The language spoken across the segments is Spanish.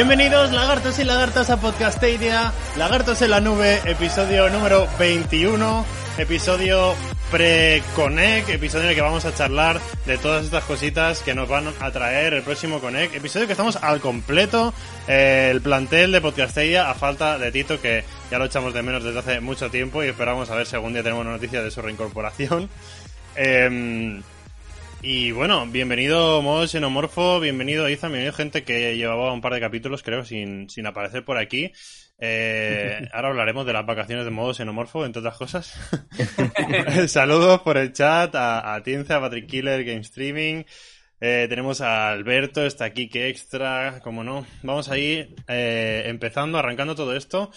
Bienvenidos lagartos y lagartas a Podcastedia, Lagartos en la Nube, episodio número 21, episodio pre-Connect, episodio en el que vamos a charlar de todas estas cositas que nos van a traer el próximo Connect, episodio que estamos al completo, eh, el plantel de Podcastedia a falta de Tito que ya lo echamos de menos desde hace mucho tiempo y esperamos a ver si algún día tenemos una noticia de su reincorporación. Em, y bueno, bienvenido modo xenomorfo, bienvenido Izan, bienvenido gente que llevaba un par de capítulos, creo, sin, sin aparecer por aquí. Eh, ahora hablaremos de las vacaciones de modo xenomorfo, entre otras cosas. Saludos por el chat a, a Tienza, a Patrick Killer, Game Streaming. Eh, tenemos a Alberto, está aquí que extra, como no. Vamos ahí eh, empezando, arrancando todo esto.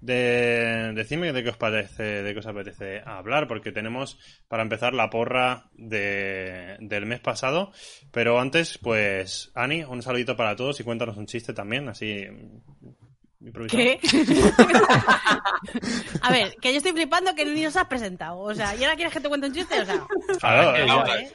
De, decidme de qué os parece, de qué os apetece hablar, porque tenemos para empezar la porra de, del mes pasado. Pero antes, pues, Ani, un saludito para todos y cuéntanos un chiste también, así. improvisado. ¿Qué? A ver, que yo estoy flipando que ni nos has presentado. O sea, ¿y ahora quieres que te cuente un chiste? O sea, Claro, ¿eh?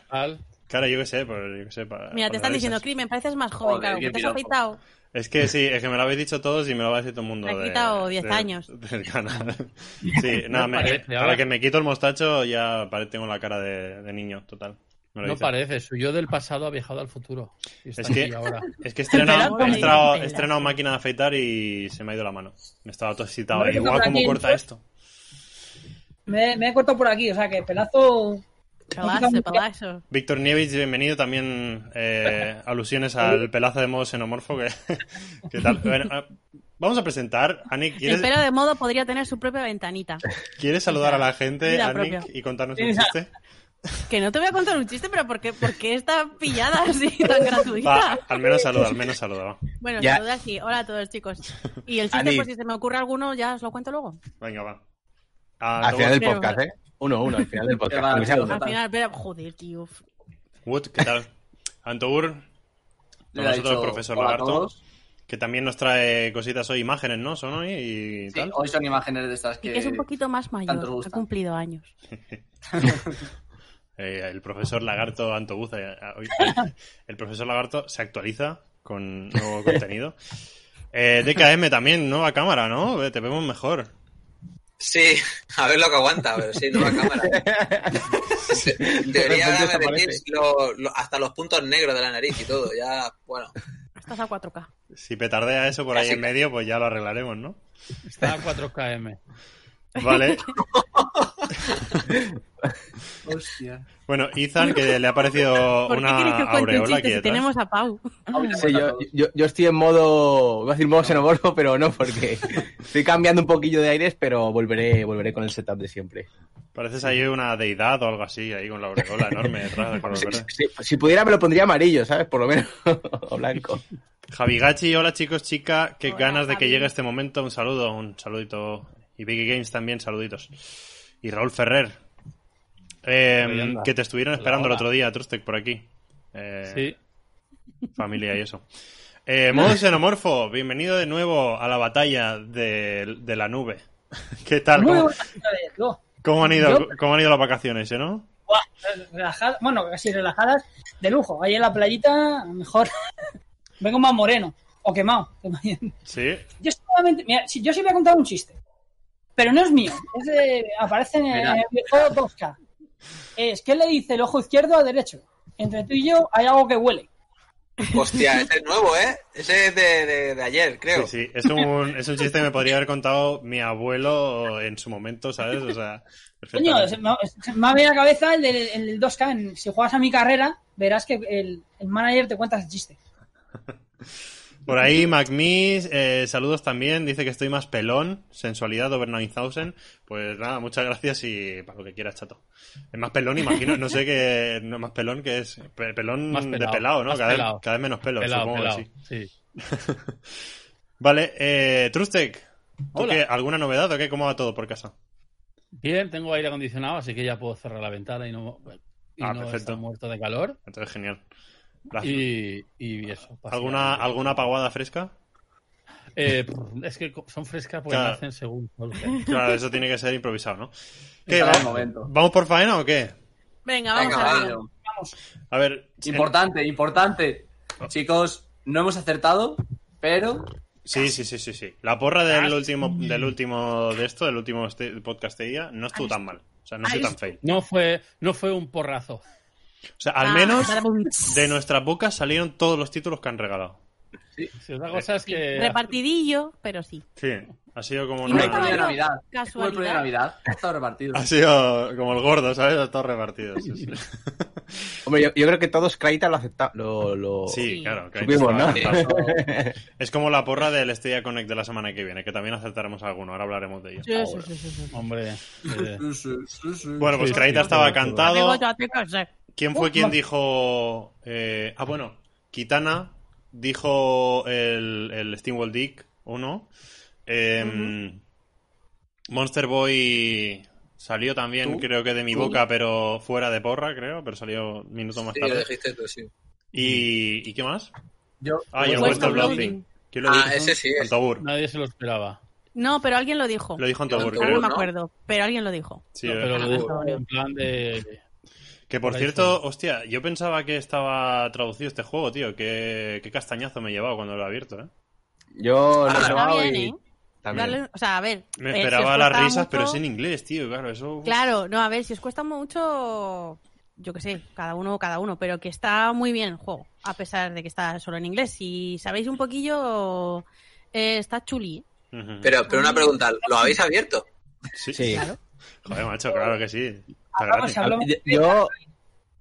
Claro, yo qué sé, pues yo qué sé. Para, Mira, para te están diciendo, crimen, pareces más joven, Joder, claro, que te has afeitado. Es que sí, es que me lo habéis dicho todos y me lo va a decir todo el mundo. Me ha quitado 10 del- años. Del canal. Sí, nada, me- parece, para ahora- que me quito el mostacho ya pare- tengo la cara de, de niño, total. Me lo No dice. parece, su yo del pasado ha viajado al futuro. Y está Es que- aquí ahora. Es que he estrenado, he estrenado- he pelazo. estrenado máquina de afeitar y se me ha ido la mano. Me estaba todo excitado por ¿cómo aquí, corta ¿no? esto? Me, me he cortado por aquí, o sea que pelazo. Pelazo, pelazo. Víctor Nieves, bienvenido. También eh, alusiones al pelazo de modo xenomorfo. Que, que tal? Bueno, ah, vamos a presentar. Ani, El ¿quieres, pelo de modo podría tener su propia ventanita. ¿quieres saludar a la gente, Anik, propia. y contarnos un chiste? Que no te voy a contar un chiste, pero ¿por qué, por qué está pillada así tan gratuita? Va, al menos saluda, al menos saluda. Bueno, Ya. saluda así. Hola a todos, chicos. Y el chiste, pues si se me ocurre alguno, ya os lo cuento luego. Venga, va. Ah, Al final del podcast, ¿eh? Uno, uno, al final del podcast. Al final, pero, joder, tío. Wood, ¿qué tal? Antour, con nosotros el dicho profesor hola a Lagarto, que también nos trae cositas hoy, imágenes, ¿no? Son hoy y Sí, tal. hoy son imágenes de estas Y que... que es un poquito más mayor. Ha cumplido años. Eh, el profesor Lagarto Antobuza. eh, hoy- hoy- el profesor Lagarto se actualiza con nuevo contenido. Eh, DKM también, nueva cámara, ¿no? Ve, Te vemos mejor. Sí, a ver lo que aguanta, pero sí, nueva cámara. Debería lo- lo- hasta los puntos negros de la nariz y todo. Ya, bueno. Estás a 4K. Si petardea eso por ahí en medio, pues ya lo arreglaremos, ¿no? Está a 4KM. Vale. Hostia. Bueno, Ethan, que le ha parecido ¿Por qué queréis que una os cuente un aureola chiste aquí si detrás. tenemos a Pau? Sí, yo, yo, yo estoy en modo. Iba a decir modo xenomorfo, pero no, porque estoy cambiando un poquillo de aires, pero volveré, volveré con el setup de siempre. Pareces ahí una deidad o algo así, ahí con la aureola enorme detrás de color Si, verde. si- si pudiera, me lo pondría amarillo, ¿sabes? Por lo menos. o blanco. Javi Gachi, hola chicos, chica, qué Hola, ganas de que Javi. llegue este momento. Un saludo, un saludito. Y Biggie Games también, saluditos. Y Raúl Ferrer, eh, anda. que te estuvieron esperando el otro día, Trustec, por aquí. Eh, Sí. Familia y eso. Eh, modo xenomorfo, bienvenido de nuevo a la batalla de, de la nube. ¿Qué tal? ¿Cómo, cómo han ido, Yo- ¿Cómo han ido las vacaciones, eh, no? Buah, relajadas, bueno, casi relajadas, de lujo. Ahí en la playita, mejor. Vengo más moreno o quemado. Sí. Yo solamente, mira, si- yo sí voy a contar un chiste, pero no es mío. Es de- aparece en Mira. el videojuego 2K. Es que le dice el ojo izquierdo al derecho. Entre tú y yo hay algo que huele. Hostia, ese es nuevo, ¿eh? Ese es de, de, de ayer, creo. Sí, sí, es un, es un chiste que me podría haber contado mi abuelo en su momento, ¿sabes? O sea, Coño, a la cabeza el del, el del 2K. En- si juegas a mi carrera, verás que el, el manager te cuenta ese chiste. Por ahí, MacMiss, eh, saludos también. Dice que estoy más pelón. Sensualidad over 9000. Pues nada, muchas gracias y para lo que quieras, chato. Es más pelón, imagino. No sé qué. No, más pelón que es. pe- Pelón Más de pelado, ¿no? Cada vez, pelado. cada vez menos pelo, Pelado, supongo pelado. que sí. Sí. Vale, eh, Trustec. ¿tú Hola. qué? ¿Alguna novedad o qué? ¿Cómo va todo por casa? Bien, tengo aire acondicionado, así que ya puedo cerrar la ventana y no, y Ah, no perfecto. estar muerto de calor. Entonces, genial. Y, y eso. ¿Alguna. ¿Alguna paguada fresca? Eh, es que son frescas porque Claro. nacen según. Claro, eso tiene que ser improvisado, ¿no? ¿Qué? Está en el ¿Va- momento. ¿Vamos por faena o qué? Venga, vamos Venga, a ver. A ver. Importante, importante. Chicos, no hemos acertado, pero Sí, sí, sí, sí, sí. La porra del último, del último de esto, del último este- podcast de día, no estuvo tan mal. O sea, no soy tan fail. No fue, no fue un porrazo. O sea, al Ah, menos badabum. de nuestras bocas salieron todos los títulos que han regalado. Si otra cosa es que. Repartidillo, pero sí. Sí, ha sido como Y como no de. Navidad. Como el de Casualidad. Navidad. Está repartido. Ha sido como el gordo, ¿sabes? A Todos repartidos. Sí, sí. Hombre, yo, yo creo que todos Kraita lo acepta, lo, lo Sí, Sí. claro. supimos, ¿no? Es como la porra del Stadia Connect de la semana que viene, que también acertaremos alguno. Ahora hablaremos de ello. Sí, sí, sí, sí, sí. Hombre. eh, Sí, sí, sí, sí. Bueno, pues Sí, Kraita sí, estaba sí, sí. cantado. ¿Quién fue Uh, quien dijo... eh, ah, bueno, Kitana dijo el, el Steamwall Dick 1. Eh, Monster Boy salió también, ¿Tú? creo que de mi ¿Tú? boca, pero fuera de porra, creo, pero salió minutos más Sí, lo tarde. dijiste tú, sí. ¿Y, ¿Y qué más? Yo, Ah, y el Western Western Blooding. Blooding. ¿Quién lo Ah, dijo? ese sí es. Antobur. Nadie se lo esperaba. No, pero alguien lo dijo. Lo dijo Ahora creo. no me ¿no? acuerdo, pero alguien lo dijo. Sí, No, eh. pero lo dijo en plan de. Que por cierto, hostia, yo pensaba que estaba traducido este juego, tío. Qué, qué castañazo me he llevado cuando lo he abierto, ¿eh? Yo lo he Ah, probado bien, y ¿eh? también. O sea, a ver. Me eh, esperaba las risas, pero es en inglés, tío, claro, eso... Claro, no, a ver, si os cuesta mucho, yo qué sé, cada uno, cada uno, pero que está muy bien el juego, a pesar de que está solo en inglés. Si sabéis un poquillo, eh, está chuli. ¿eh? Ujú. Pero, pero una pregunta, ¿lo habéis abierto? Sí. Sí. Claro. Joder, macho, claro que sí. Está Hablamos, gratis. hablamos. Yo,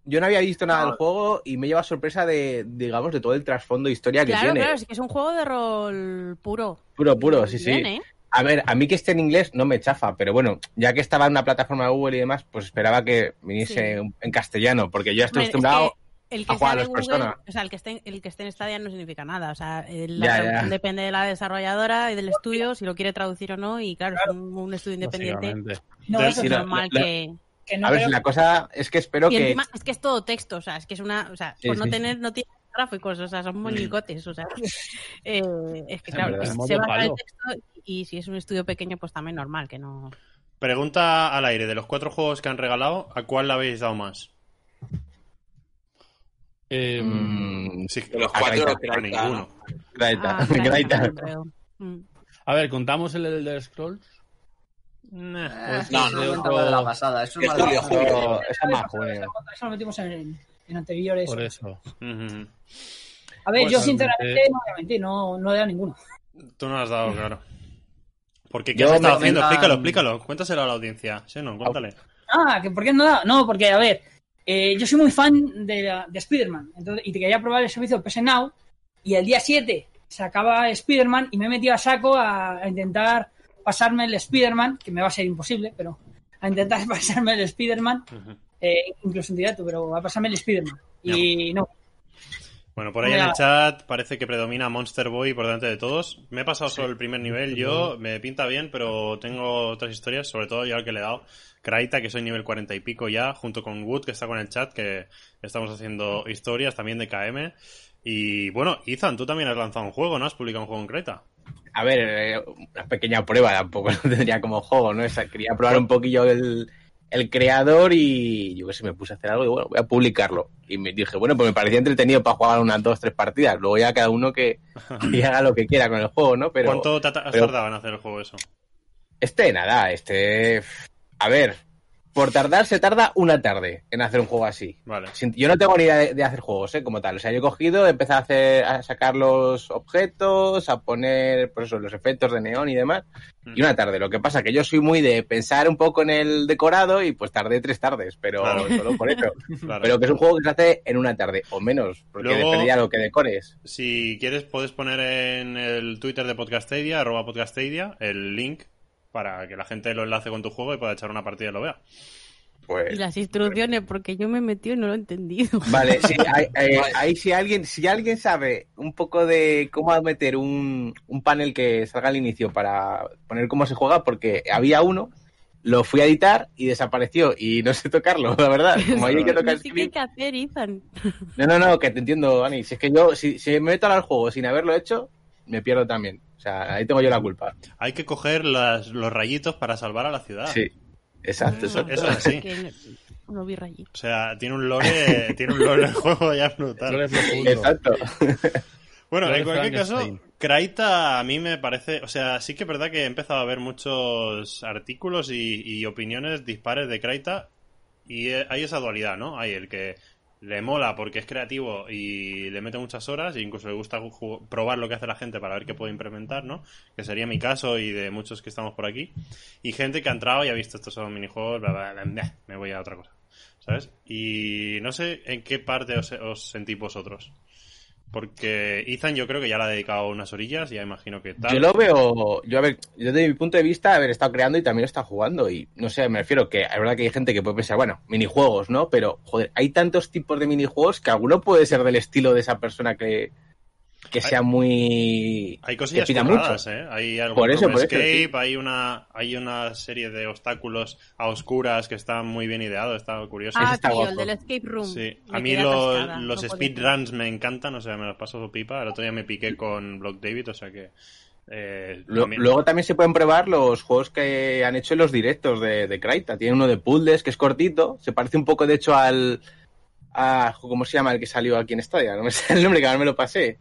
yo, no había visto nada del juego y me lleva sorpresa de, digamos, de todo el trasfondo de historia que Claro, tiene. claro, sí que es un juego de rol puro. Puro, puro, sí, sí. ¿eh? A ver, a mí que esté en inglés no me chafa, pero bueno, ya que estaba en una plataforma de Google y demás, pues esperaba que viniese Sí. en castellano, porque yo estoy Hombre, es acostumbrado. que el que a Google, personas. o sea, el que esté, el que esté en Stadia no significa nada. O sea, el- Ya, la ya. depende de la desarrolladora y del estudio, si lo quiere traducir o no. Y claro, es un, un estudio independiente. No, Es normal que. Que no a ver, creo- si la cosa es que espero Y que. encima es que es todo texto, o sea, es que es una. O sea, Sí, por no sí. tener. No tiene gráficos, o sea, son monicotes, o sea. eh, es que claro, es- modo se basa en el texto y si es un estudio pequeño, pues también normal que no. Pregunta al aire, de los cuatro juegos que han regalado, ¿a cuál le habéis dado más? Eh, Mm, Sí, De los a cuatro, Kraita, creo a que ninguno. Ah. Mm. A ver, ¿contamos el Elder Scrolls? Eh, No, eso no, es no. de la pasada. Eso es Julio, Julio. Es más juego. Eso lo metimos en, en anteriores. Por eso. A ver, Pues, yo realmente- sinceramente no voy a mentir, no, no he dado ninguno. Tú no lo has dado, claro. Porque ¿qué Yo has estado haciendo? comentan- Explícalo, explícalo. Cuéntaselo a la audiencia. Sí, no, cuéntale. Ah, ¿que ¿por qué no he dado? No, porque, a ver, eh, yo soy muy fan de, la- de Spider-Man entonces- y te quería probar el servicio de PS Now y el día 7 se acaba Spider-Man y me he metido a saco a, a intentar pasarme el Spider-Man, que me va a ser imposible, pero a intentar pasarme el Spider-Man, eh, incluso en directo, pero a pasarme el Spider-Man. Y no, Bueno, por ahí en el chat parece que predomina Monster Boy por delante de todos. Me he pasado solo el primer nivel, yo me pinta bien, pero tengo otras historias, sobre todo yo al que le he dado. Kraita, que soy nivel 40 y pico ya, junto con Wood, que está con el chat, que estamos haciendo historias también de KM. Y bueno, Ethan, tú también has lanzado un juego, ¿no? Has publicado un juego en Kraita. A ver, eh, una pequeña prueba, tampoco lo tendría como juego, ¿no? Esa- quería probar un poquillo el, el creador y yo que sé, me puse a hacer algo y bueno, voy a publicarlo. Y me dije, bueno, pues me parecía entretenido para jugar unas dos, tres partidas. Luego ya cada uno que, que haga lo que quiera con el juego, ¿no? Pero ¿Cuánto has pero- tardado en hacer el juego eso? este, nada, este... A ver, por tardar se tarda una tarde en hacer un juego así. Vale. Yo no tengo ni idea de, de hacer juegos, ¿eh? Como tal. O sea, yo he cogido, he empezado a hacer, a sacar los objetos, a poner, por eso, los efectos de neón y demás. Y una tarde. Lo que pasa que yo soy muy de pensar un poco en el decorado y pues tardé tres tardes, pero Claro. solo por eso. Claro. Pero que es un juego que se hace en una tarde, o menos, porque Luego- depende ya de lo que decores. Si quieres, puedes poner en el Twitter de Podcastadia, arroba Podcastadia, el link para que la gente lo enlace con tu juego y pueda echar una partida y lo vea. Pues. Y las instrucciones, porque yo me he metido y no lo he entendido. Vale, sí, hay- eh, ahí si alguien, si alguien sabe un poco de cómo meter un, un panel que salga al inicio para poner cómo se juega, porque había uno, lo fui a editar y desapareció y no sé tocarlo, la verdad. Como ahí hay que tocar Sí que hay script. que hacer, Ethan. No, no, no, que te entiendo, Dani. Si es que yo, si, si me meto al juego sin haberlo hecho, me pierdo también. O sea, ahí tengo yo la culpa. Hay que coger las- los rayitos para salvar a la ciudad. Sí, exacto, Eso, es así. No, vi rayito. O sea, tiene un lore, tiene un lore el juego ya brutal. Exacto. Bueno, en cualquier caso. Kraita a mí me parece, o sea, sí que es verdad que he empezado a ver muchos artículos y, y opiniones dispares de Kraita y eh, hay esa dualidad, ¿no? Hay el que le mola porque es creativo y le mete muchas horas e incluso le gusta probar lo que hace la gente para ver qué puede implementar, ¿no? Que sería mi caso y de muchos que estamos por aquí. Y gente que ha entrado y ha visto estos son minijuegos, bla, bla, bla, me voy a otra cosa, ¿sabes? Y no sé en qué parte os sentís vosotros. Porque Ethan yo creo que ya le ha dedicado unas orillas, ya imagino que tal. Yo lo veo, yo a ver, yo desde mi punto de vista, haber estado creando y también estado jugando y no sé, me refiero que es verdad que hay gente que puede pensar, bueno, minijuegos, ¿no? Pero, joder, hay tantos tipos de minijuegos que alguno puede ser del estilo de esa persona que, que sea muy... Hay cosillas que pida curradas, mucho. ¿eh? Hay algo Por eso, como por eso, Escape, sí. hay una hay una serie de obstáculos a oscuras que están muy bien ideados, está curioso. Ah, está tío, el del escape room. Sí, a mí quedé los, no speedruns me encantan, o sea, me los paso pipa. El otro día me piqué con Block David, o sea que... eh, Lo- también- Luego también se pueden probar los juegos que han hecho en los directos de, de Kraita. Tiene uno de puzzles que es cortito, se parece un poco de hecho al... A, ¿Cómo se llama el que salió aquí en Stadia? No me sale el nombre, que ahora me lo pasé.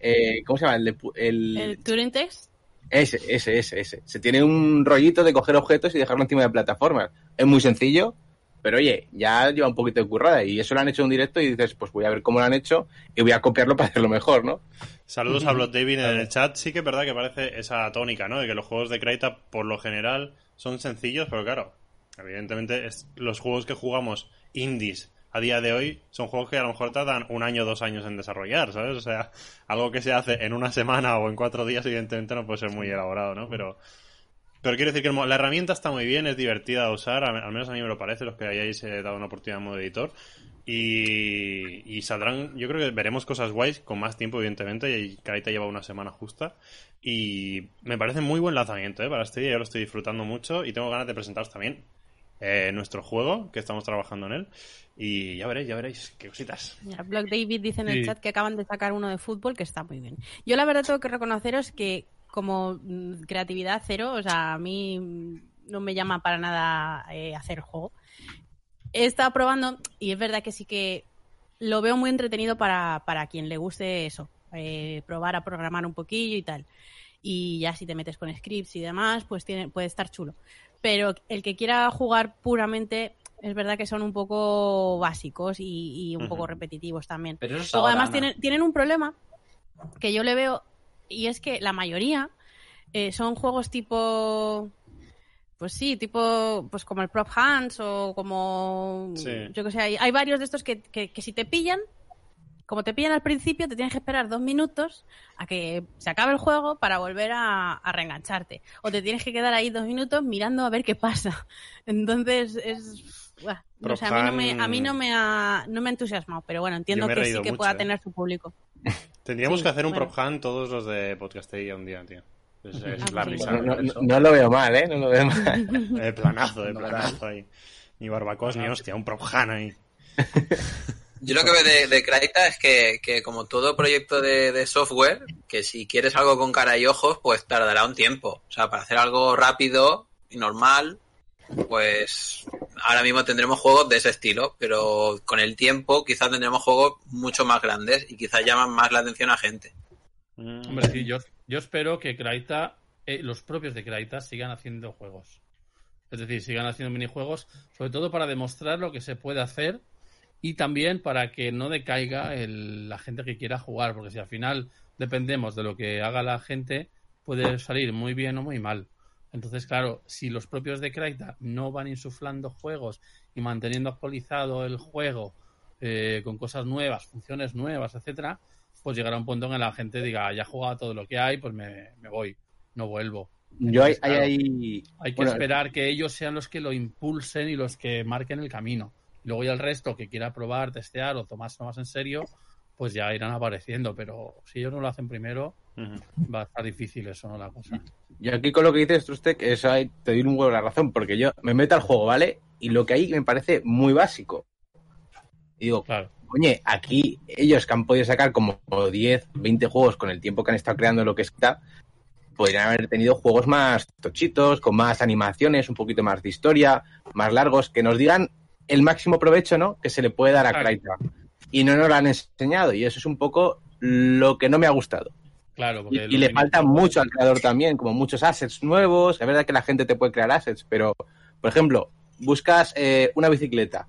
Eh, ¿Cómo se llama? El, de el- El Turing Text. Ese, ese, ese, ese. Se tiene un rollito de coger objetos y dejarlo encima de plataformas. Es muy sencillo, pero oye, ya lleva un poquito de currada. Y eso lo han hecho en un directo y dices, pues voy a ver cómo lo han hecho y voy a copiarlo para hacerlo mejor, ¿no? Saludos a Blood David en el chat. Sí que es verdad que parece esa tónica, ¿no? De que los juegos de Kraita, por lo general, son sencillos, pero claro, evidentemente es- los juegos que jugamos indies a día de hoy son juegos que a lo mejor tardan un año o dos años en desarrollar, ¿sabes? O sea, algo que se hace en una semana o en cuatro días, evidentemente no puede ser muy elaborado, ¿no? Pero, pero quiero decir que la herramienta está muy bien, es divertida de usar, al menos a mí me lo parece, los que hayáis eh, dado una oportunidad en modo editor. Y, saldrán, yo creo que veremos cosas guays con más tiempo, evidentemente, y Kraita lleva una semana justa. Y me parece muy buen lanzamiento ¿eh? para este día, yo lo estoy disfrutando mucho y tengo ganas de presentaros también eh, nuestro juego, que estamos trabajando en él. Y ya veréis, ya veréis, qué cositas. Mira, Block David dice en el Sí. chat que acaban de sacar uno de fútbol que está muy bien. Yo la verdad tengo que reconoceros que como mm, creatividad cero, o sea, a mí no me llama para nada eh, hacer juego. He estado probando y es verdad que sí que lo veo muy entretenido para, para quien le guste eso, eh, probar a programar un poquillo y tal. Y ya si te metes con scripts y demás, pues tiene, puede estar chulo. Pero el que quiera jugar puramente, es verdad que son un poco básicos y, y un poco repetitivos también. Pero eso es Luego, ahora, además, tienen, tienen un problema que yo le veo, y es que la mayoría eh, son juegos tipo. Pues sí, tipo, pues como el Prop Hands o como. Sí. Yo que sé, hay, hay varios de estos que, que, que si te pillan, como te pillan al principio, te tienes que esperar dos minutos a que se acabe el juego para volver a, a reengancharte. O te tienes que quedar ahí dos minutos mirando a ver qué pasa. Entonces es. buah, no sé, a mí no me, a mí no me ha, no me ha entusiasmado, pero bueno, entiendo que sí que mucho, pueda ¿eh? tener su público. Tendríamos Sí, que hacer un bueno. prop hunt todos los de Podcastería un día, tío. Es, es Ah, la sí. risa. No, no- eso. no lo veo mal, ¿eh? No lo veo mal. De planazo, de No, planazo ahí. Ni barbacoas ni hostia, un prop hunt ahí. Yo lo que veo de, de Kraita es que, que como todo proyecto de, de software, que si quieres algo con cara y ojos, pues tardará un tiempo. O sea, para hacer algo rápido y normal, pues ahora mismo tendremos juegos de ese estilo, pero con el tiempo quizás tendremos juegos mucho más grandes y quizás llaman más la atención a gente. Mm. Hombre, sí, yo, yo espero que Kraita, eh, los propios de Kraita, sigan haciendo juegos. Es decir, sigan haciendo minijuegos, sobre todo para demostrar lo que se puede hacer y también para que no decaiga el- la gente que quiera jugar, porque si al final dependemos de lo que haga la gente, puede salir muy bien o muy mal. Entonces, claro, si los propios de Kraita no van insuflando juegos y manteniendo actualizado el juego eh, con cosas nuevas, funciones nuevas, etcétera, pues llegará un punto en que la gente diga, ya he jugado todo lo que hay, pues me, me voy, no vuelvo. Yo hay, hay, hay- hay que bueno, esperar que ellos sean los que lo impulsen y los que marquen el camino. Luego ya el resto que quiera probar, testear o tomarse más en serio, pues ya irán apareciendo. Pero si ellos no lo hacen primero, va a estar difícil eso, ¿no? La cosa. Yo aquí con lo que dices, Trustec, eso ahí te doy un huevo la razón, porque yo me meto al juego, ¿vale? Y lo que hay me parece muy básico. Y digo, Claro. oye, aquí ellos que han podido sacar como 10, 20 juegos con el tiempo que han estado creando lo que está, podrían haber tenido juegos más tochitos, con más animaciones, un poquito más de historia, más largos, que nos digan el máximo provecho, ¿no? Que se le puede dar a. Kraita. Y no nos lo han enseñado, y eso es un poco lo que no me ha gustado. Claro, Y, porque y los le falta mucho al creador también, como muchos assets nuevos. Es verdad que la gente te puede crear assets, pero, por ejemplo, buscas eh, una bicicleta.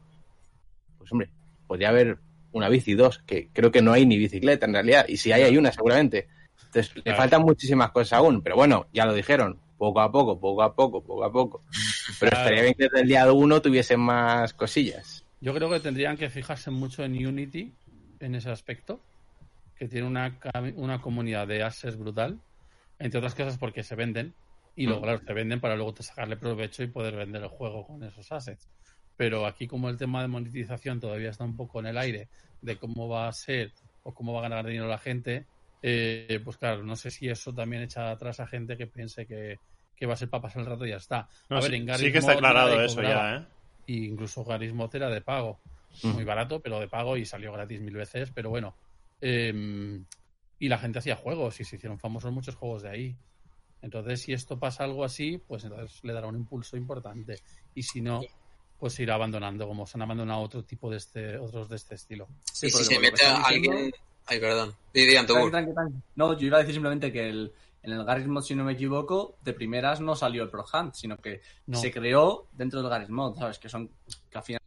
Pues hombre, podría haber una bici, dos, que creo que no hay ni bicicleta en realidad. Y si hay, hay una seguramente. Entonces, le faltan muchísimas cosas aún. Pero bueno, ya lo dijeron. Poco a poco, poco a poco, poco a poco. Pero Claro. estaría bien que desde el día uno tuviesen más cosillas. Yo creo que tendrían que fijarse mucho en Unity en ese aspecto, que tiene una, una comunidad de assets brutal, entre otras cosas porque se venden, y luego, Mm. claro, se venden para luego te sacarle provecho y poder vender el juego con esos assets. Pero aquí como el tema de monetización todavía está un poco en el aire de cómo va a ser o cómo va a ganar dinero la gente, eh, pues claro, no sé si eso también echa atrás a gente que piense que, que va a ser para pasar el rato y ya está. No, a sí, ver, en sí Garry's que está Mod aclarado eso cobraba ya, ¿eh? y incluso Garry's Mod era de pago. Mm. Muy barato, pero de pago y salió gratis mil veces. Pero bueno, eh, y la gente hacía juegos y se hicieron famosos muchos juegos de ahí. Entonces, si esto pasa algo así, pues entonces le dará un impulso importante. Y si no, pues se irá abandonando, como se han abandonado otro tipo de este, otros de este estilo. Sí, y si se mete alguien... diciendo- Ay, perdón. Di, di, Antogur. Tranqui, tranqui, tranqui. No, yo iba a decir simplemente que el, en el Garry's Mod, si no me equivoco, de primeras no salió el Pro Hunt, sino que No. se creó dentro del Garry's Mod, ¿sabes? Que son, que al final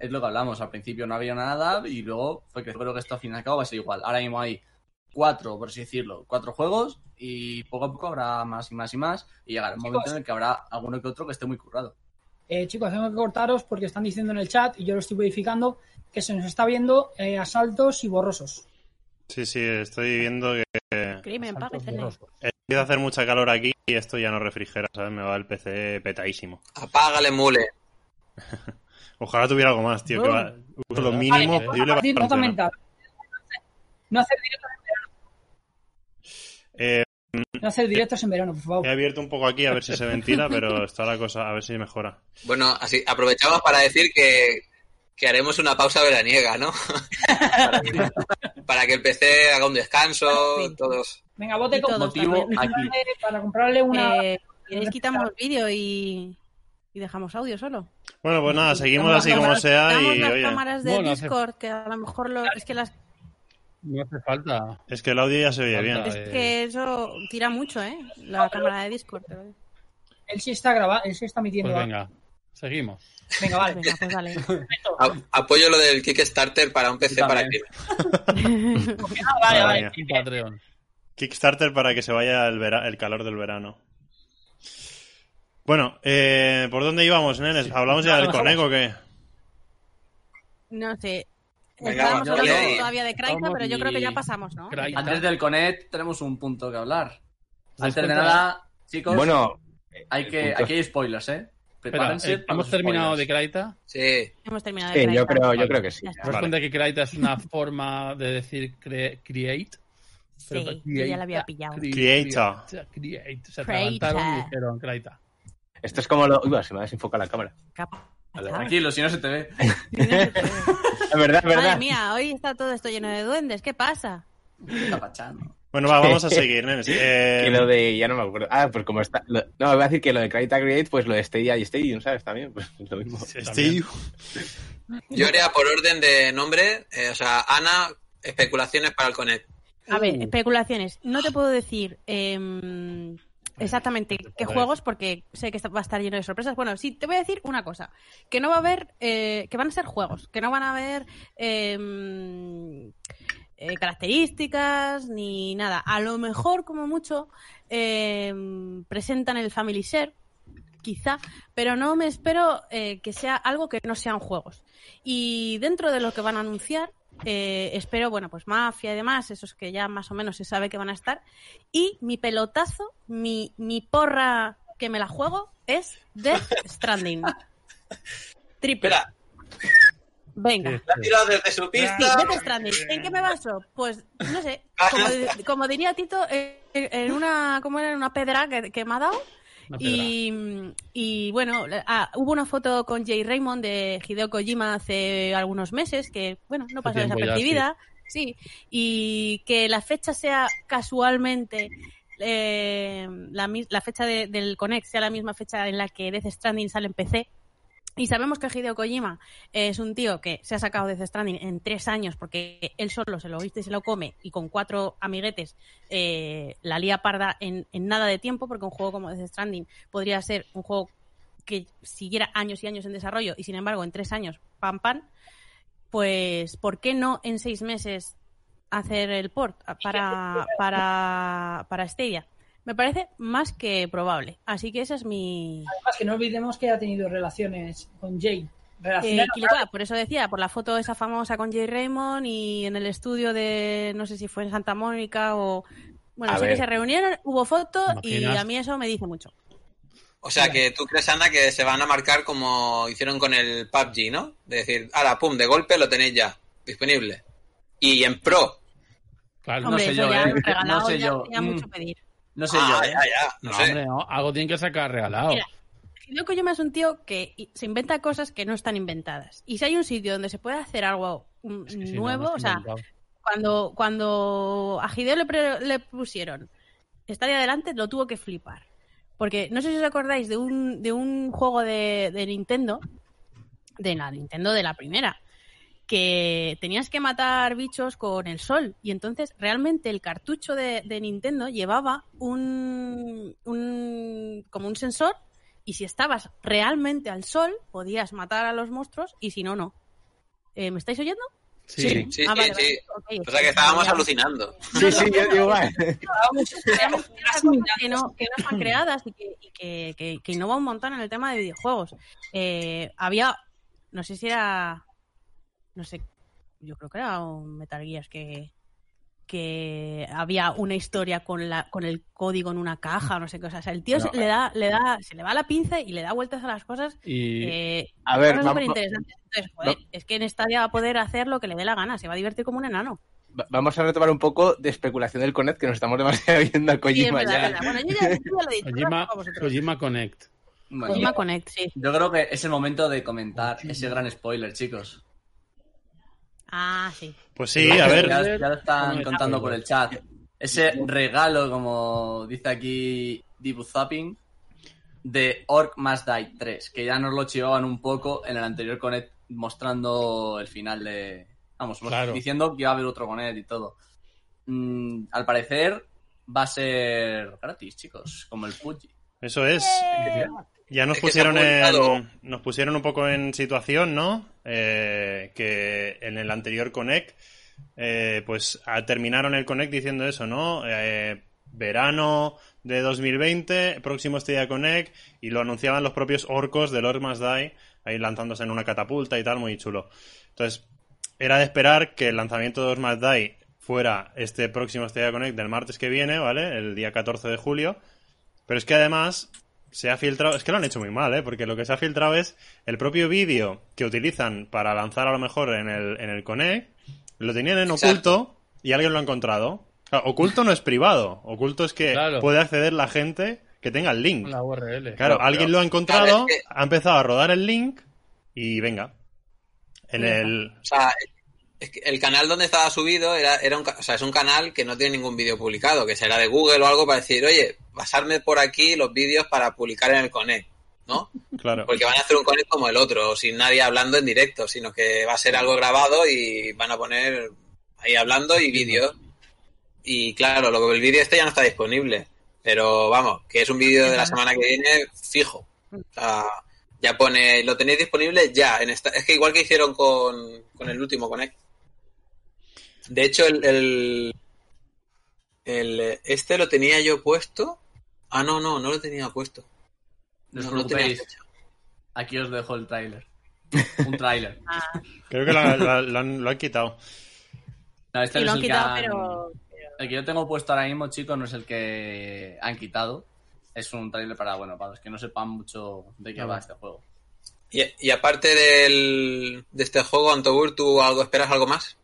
es lo que hablamos, al principio no había nada y luego fue que creo que esto al fin y al cabo va a ser igual. Ahora mismo hay cuatro, por así decirlo, cuatro juegos y poco a poco habrá más y más y más y llegará un momento en el que habrá alguno que otro que esté muy currado. Eh, chicos, tengo que cortaros porque están diciendo en el chat y yo lo estoy verificando que se nos está viendo eh, asaltos y borrosos. Sí, sí, estoy viendo que Crimen, borrosos. empieza a hacer mucha calor aquí y esto ya no refrigera, ¿sabes? Me va el PC petadísimo. Apágale, mule. Ojalá tuviera algo más, tío, que va, uso lo mínimo vale, posible para nota funcionar. mental. No hacer directos en verano. Eh, No hacer directos en verano, por favor. he abierto un poco aquí a ver si se ventila, pero está la cosa, a ver si mejora. Bueno, así aprovechamos para decir que, que haremos una pausa veraniega, ¿no? para, que, para que el PC haga un descanso, Sí. todos. Venga, bote Y con todos motivo aquí. para comprarle una. Eh, ¿Queréis quitamos vídeo y, y dejamos audio solo? Bueno, pues nada, seguimos así a como sea y las oye, cámaras de No, no hace- Discord, que a lo mejor lo, es que las No hace falta. es que el audio ya se oye bien. Es Eh, que eso tira mucho, ¿eh? La cámara de Discord. digo. Él sí está grabando, él sí está emitiendo. Pues venga. Venga, vale. Venga, pues dale. A- apoyo lo del Kickstarter para un PC para crimen. Ah, vale, vale. Patreon. Kickstarter para que se vaya el, vera- el calor del verano. Bueno, eh, ¿por dónde íbamos, nenes? ¿Hablamos ya del no, Coneco o qué? No sé. Venga, Estábamos hablando le- todavía de Vamos pero yo creo que ya pasamos, ¿no? Antes del Connect tenemos un punto que hablar. Antes de nada, chicos, Bueno, hay que aquí hay spoilers, ¿eh? Prepárense eh, ¿hemos terminado de spoilers. Kraita? Sí. Hemos terminado de sí, Kraita. yo creo, yo creo que sí. ¿Te cuenta que Kraita es una forma de decir cre- create? Sí, Pero yo ya la había pillado. Create. create. Se Kraita. atragantaron y dijeron Kraita. Esto es como lo. Uy, va, se me ha desenfocado la cámara. Vale, tranquilo, si no se te ve. Es verdad, es Madre verdad. mía, hoy está todo esto lleno de duendes. ¿Qué pasa? Está pachando. Bueno, va, vamos a seguir, nenes. Eh, Que lo de. Ya no me acuerdo. Ah, pues como está. lo- no, voy a decir que lo de Kraita Create, pues lo de Stadia y Stadium, ¿sabes? También, pues lo mismo. Steve. Yo haría por orden de nombre, eh, o sea, Ana, especulaciones para el Connect. A ver, Uh. especulaciones. No te puedo decir em, exactamente qué juegos porque sé que va a estar lleno de sorpresas. Bueno, sí, te voy a decir una cosa, que no va a haber, eh, que van a ser juegos, que no van a haber eh, eh, características ni nada. A lo mejor, como mucho, eh, presentan el Family Share, quizá, pero no me espero eh, que sea algo que no sean juegos. Y dentro de lo que van a anunciar, eh, espero, bueno, pues Mafia y demás, esos que ya más o menos se sabe que van a estar. Y mi pelotazo, mi, mi porra que me la juego es Death Stranding. Triple. Espera, Venga. la ha tirado desde su Sí, pista. Death Stranding. ¿En qué me baso? Pues, no sé, como, di- como diría Tito, eh, en una, ¿cómo era? En una pedra que, que me ha dado. Y, y bueno, ah, hubo una foto con Jay Raymond de Hideo Kojima hace algunos meses que, bueno, no pasó desapercibida. Sí, y que la fecha sea casualmente eh, la, la fecha de- del Connect sea la misma fecha en la que Death Stranding sale en PC. Y sabemos que Hideo Kojima es un tío que se ha sacado Death Stranding en tres años porque él solo se lo viste y se lo come y con cuatro amiguetes eh, la lía parda en, nada de tiempo porque un juego como Death Stranding podría ser un juego que siguiera años y años en desarrollo y sin embargo en tres años, pam, pam, pues ¿por qué no en seis meses hacer el port para, para, para Stadia? Me parece más que probable. Así que esa es mi, Además, que no olvidemos que ha tenido relaciones con Jane. eh, por eso decía, por la foto esa famosa con Jay Raymond y en el estudio de, no sé si fue en Santa Mónica o... Bueno, A sé que se reunieron, hubo foto y a mí eso me dice mucho. O sea que tú crees, Ana, que se van a marcar como hicieron con el PUBG, ¿no? De decir, ahora, pum, de golpe lo tenéis ya, disponible. Y en pro. Claro, Hombre, sé eso yo, ya ¿eh? regalado No sé ya yo. Mm. mucho pedir. No sé Ah, yo, ¿eh? ya, ya, no, No, sé. hombre, no, algo tienen que sacar regalado. Mira, Hideo Kojima es un tío que se inventa cosas que no están inventadas. Y si hay un sitio donde se puede hacer algo mm, Es que nuevo, no o sea, cuando, cuando a Hideo le, pre- le pusieron estar ahí adelante, lo tuvo que flipar. Porque no sé si os acordáis de un, de un juego de, de Nintendo, de la Nintendo de la primera, que tenías que matar bichos con el sol. Y entonces realmente el cartucho de, de Nintendo llevaba un, un como un sensor y si estabas realmente al sol podías matar a los monstruos y si no, no. Eh, ¿Me estáis oyendo? Sí. Sí. Sí, Ah, sí, vale, sí. vale. O sea que estábamos alucinando. Sí, sí, yo digo, cosas que no, que no están creadas y, que, y que, que, que innova un montón en el tema de videojuegos. Eh, había, no sé si era, no sé, yo creo que era un Metal Gear que, que había una historia con la con el código en una caja o no sé qué. O sea, el tío No, se, le da, le da, se le va la pinza y le da vueltas a las cosas. Y Eh, A ver, cosas vamos- superinteresantes. Entonces, joder, es que en Stadia va a poder hacer lo que le dé la gana, se va a divertir como un enano. Va- Vamos a retomar un poco de especulación del Connect, que nos estamos demasiado viendo a Sí, Kojima verdad, ya. verdad. Bueno, yo ya, yo lo he dicho. Kojima, Connect. Bueno, Kojima Connect, sí. yo creo que es el momento de comentar ese gran spoiler, chicos. Ah, sí. Pues sí, a ver. Ya, ya lo están contando por el chat. Ese regalo, como dice aquí Dibu Zapping, de Orc Must Die 3, que ya nos lo chivaban un poco en el anterior Connect mostrando el final de... Vamos, Claro. diciendo que iba a haber otro Connect y todo. Mm, al parecer va a ser gratis, chicos, como el Fuji. Eso es. Ya nos Es pusieron en, nos pusieron un poco en situación, ¿no? Eh, que en el anterior Connect, eh, pues terminaron el Connect diciendo eso, ¿no? Eh, verano de 2020, próximo Stadia Connect, y lo anunciaban los propios orcos del Orc Must Die, ahí lanzándose en una catapulta y tal, muy chulo. Entonces, era de esperar que el lanzamiento de Orc Must Die fuera este próximo Stadia Connect del martes que viene, ¿vale? El día 14 de julio. Pero es que además se ha filtrado, es que lo han hecho muy mal, ¿eh? Porque lo que se ha filtrado es el propio vídeo que utilizan para lanzar a lo mejor en el, en el Connect, lo tenían en Exacto. oculto y alguien lo ha encontrado. Claro, oculto no es privado, oculto es que Claro. puede acceder la gente que tenga el link. La URL. Claro, Claro, alguien lo ha encontrado, Claro, es que- ha empezado a rodar el link y venga. En el... O sea, es que el canal donde estaba subido era, era un, o sea, es un canal que no tiene ningún vídeo publicado, que será de Google o algo para decir, oye, pasarme por aquí los vídeos para publicar en el Connect, ¿no? Claro. Porque van a hacer un Connect como el otro, sin nadie hablando en directo, sino que va a ser algo grabado y van a poner ahí hablando y vídeos. Y claro, lo que el vídeo este ya no está disponible. Pero vamos, que es un vídeo de la semana que viene fijo. O sea, ya pone, lo tenéis disponible ya. En esta, es que igual que hicieron con, con el último Connect. De hecho, el, el, el- este lo tenía yo puesto. Ah, no, no, no lo tenía puesto. No no tenía fecha. Aquí os dejo el tráiler. Un tráiler. Ah, Creo que la- la- lo, han, lo han quitado. No, este sí, no lo es han el que quitado, han- pero... El que yo tengo puesto ahora mismo, chicos, no es el que han quitado. Es un tráiler para, bueno, para los que no sepan mucho de qué Ah, va va. este juego. Y, y aparte del, de este juego, Antobur, ¿tú algo esperas algo más?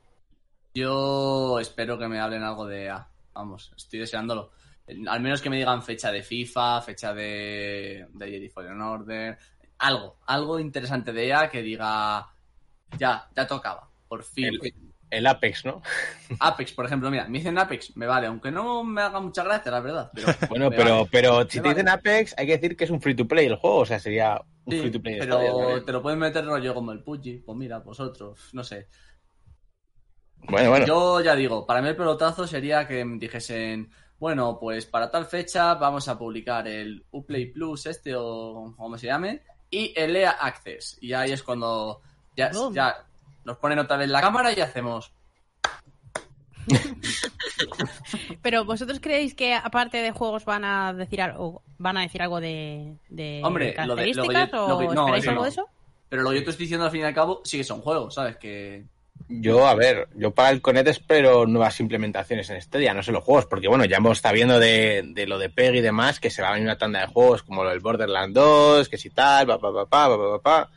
Yo espero que me hablen algo de A. Vamos, estoy deseándolo. Al menos que me digan fecha de FIFA, fecha de, de Jedi Fallen Order. Algo, algo interesante de EA que diga, ya, ya tocaba, por fin. El, el Apex, ¿no? Apex, por ejemplo, mira, me dicen Apex, me vale, aunque no me haga mucha gracia, la verdad. Pero Bueno, pero, vale. pero si Me te dicen vale. Apex, hay que decir que es un free to play el juego, o sea, sería un Sí, free to play. pero te lo pueden meter rollo como el PUBG, pues mira, vosotros, no sé. Bueno, bueno. Yo ya digo, para mí el pelotazo sería que me dijesen, bueno, pues para tal fecha vamos a publicar el Uplay Plus este o como se llame y el EA Access. Y ahí es cuando ya, ya nos ponen otra vez la cámara y hacemos. Pero vosotros creéis que aparte de juegos van a decir algo, van a decir algo de, de Hombre, lo de- lo que yo- características lo que- o no, esperáis algo no. de eso? Pero lo que yo te estoy diciendo al fin y al cabo sí que son juegos, ¿sabes? Que Yo, a ver, yo para el Connect espero nuevas implementaciones en Stadia, no sé los juegos, porque bueno, ya hemos estado viendo de, de lo de PEG y demás, que se va a venir una tanda de juegos como del Borderlands 2, que si tal, pa, pa, pa, pa, pa, pa, pa.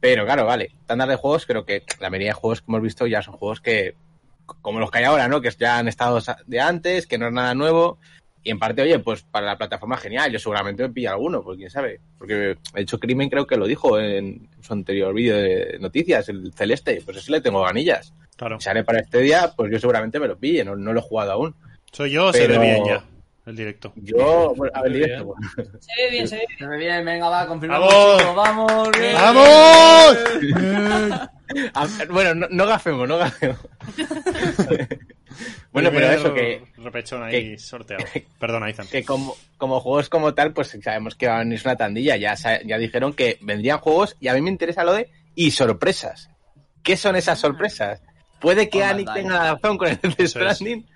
Pero claro, vale, tandas de juegos, creo que la mayoría de juegos que hemos visto ya son juegos que, como los que hay ahora, ¿no? Que ya han estado de antes, que no es nada nuevo. Y en parte, oye, pues para la plataforma genial, yo seguramente me pilla alguno, pues quién sabe. Porque de hecho Crimen creo que lo dijo en su anterior vídeo de noticias, el Celeste, pues ese le tengo ganillas. Claro. Si sale para este día, pues yo seguramente me lo pille, no, no lo he jugado aún. Soy yo, o se ve bien ya el directo. Yo, bueno, a ver, Muy directo. bien. Se ve bien, se ve bien. se ve bien, venga, va, confirmamos. ¡Vamos! bien. ¡Vamos! Bueno, no, no gafemos, no gafemos. bueno, pero eso, que, Repechón ahí que- sorteado. Perdona, Ethan. que como, como juegos como tal, pues sabemos que va a venir una tandilla. Ya, ya dijeron que vendrían juegos y a mí me interesa lo de y sorpresas. ¿Qué son esas sorpresas? Puede que Annie Bandai. tenga razón con el es. Stranding.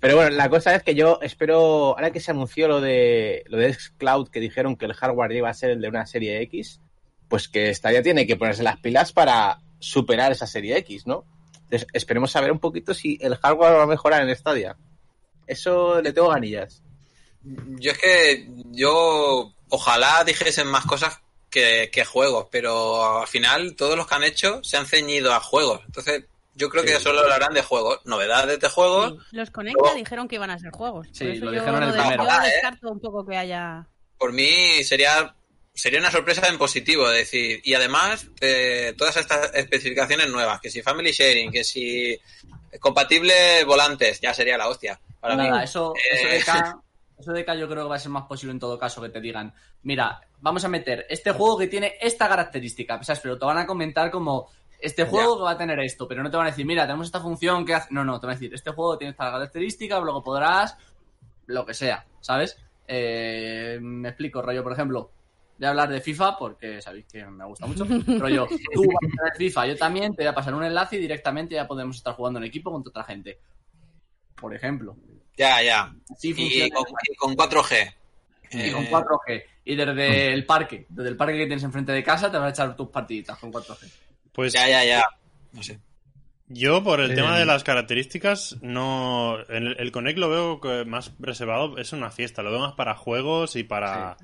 Pero bueno, la cosa es que yo espero, ahora que se anunció lo de lo de Xcloud, que dijeron que el hardware iba a ser el de una serie X, pues que Stadia tiene que ponerse las pilas para superar esa serie X, ¿no? Entonces, esperemos saber un poquito si el hardware va a mejorar en Stadia. Eso le tengo ganillas. Yo es que yo ojalá dijesen más cosas que, que juegos, pero al final todos los que han hecho se han ceñido a juegos. Entonces yo creo que solo hablarán de juegos, novedades de juegos. Sí, Los Conecta Luego- dijeron que iban a ser juegos. Sí, Por eso lo yo dijeron en el de- primero. yo descarto un poco que haya... Por mí sería sería una sorpresa en positivo, es decir, y además eh, todas estas especificaciones nuevas, que si family sharing, que si compatible volantes, ya sería la hostia. Para. Nada, eso, eso, Eh, de K, eso de K yo creo que va a ser más posible en todo caso que te digan, mira, vamos a meter este juego que tiene esta característica, ¿sabes? Pero te van a comentar como este juego que va a tener esto, pero no te van a decir, mira, tenemos esta función que hace... No, no, te van a decir, este juego tiene esta característica, luego podrás lo que sea, ¿sabes? Eh, me explico, rollo, por ejemplo, voy a hablar de FIFA porque sabéis que me gusta mucho. Rollo, tú vas a tener FIFA, yo también, te voy a pasar un enlace y directamente ya podemos estar jugando en equipo contra otra gente. Por ejemplo. Ya, ya. Así Y con, y con 4G. Y con Eh, 4G. Y desde el parque, desde el parque que tienes enfrente de casa, te vas a echar tus partiditas con 4G. Pues Ya, ya, ya. No sé. yo, por el Eh, tema de las características, no. El, el Connect lo veo más reservado. Es una fiesta. Lo veo más para juegos y para.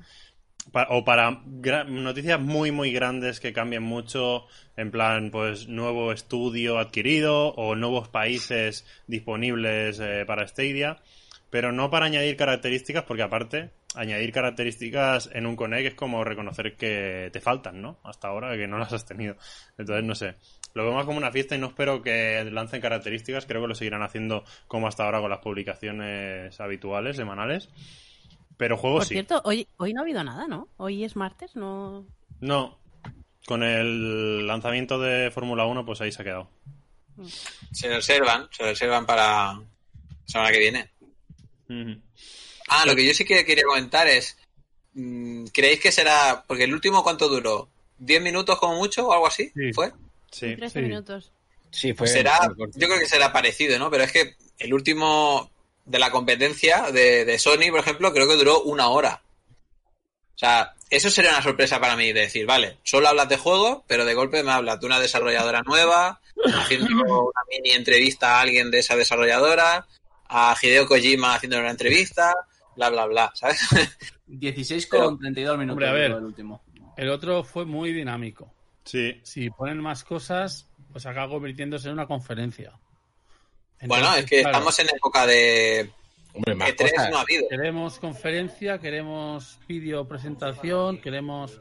O para noticias muy, muy grandes que cambien mucho. En plan, pues, nuevo estudio adquirido o nuevos países disponibles eh, para Stadia. Pero no para añadir características, porque aparte, añadir características en un Connect es como reconocer que te faltan, ¿no? Hasta ahora que no las has tenido. Entonces, no sé. Lo veo más como una fiesta y no espero que lancen características. Creo que lo seguirán haciendo como hasta ahora con las publicaciones habituales, semanales. Pero Por juegos sí. cierto, hoy, hoy no ha habido nada, ¿no? Hoy es martes, no... No. Con el lanzamiento de Fórmula 1, pues ahí se ha quedado. Se reservan, se reservan para la semana que viene. Ah, lo que yo sí que quería comentar es, mm, ¿creéis que será, porque el último cuánto duró? ¿10 minutos como mucho o algo así? Sí. ¿Fue? Sí. 13 sí. minutos. Sí, fue. será, yo creo que será parecido, ¿no? Pero es que el último de la competencia de, de Sony, por ejemplo, creo que duró una hora. O sea, eso sería una sorpresa para mí, de decir, vale, solo hablas de juegos, pero de golpe me hablas de una desarrolladora nueva, haciendo una mini entrevista a alguien de esa desarrolladora, a Hideo Kojima haciendo una entrevista, bla, bla, bla, ¿sabes? 16 con 32 minutos. Hombre, a ver. El último. El otro fue muy dinámico. Sí. Si ponen más cosas, pues acaba convirtiéndose en una conferencia. Bueno, es que claro, estamos en época de Hombre, más E3 cosas. no ha habido. Queremos conferencia, queremos vídeo presentación, queremos...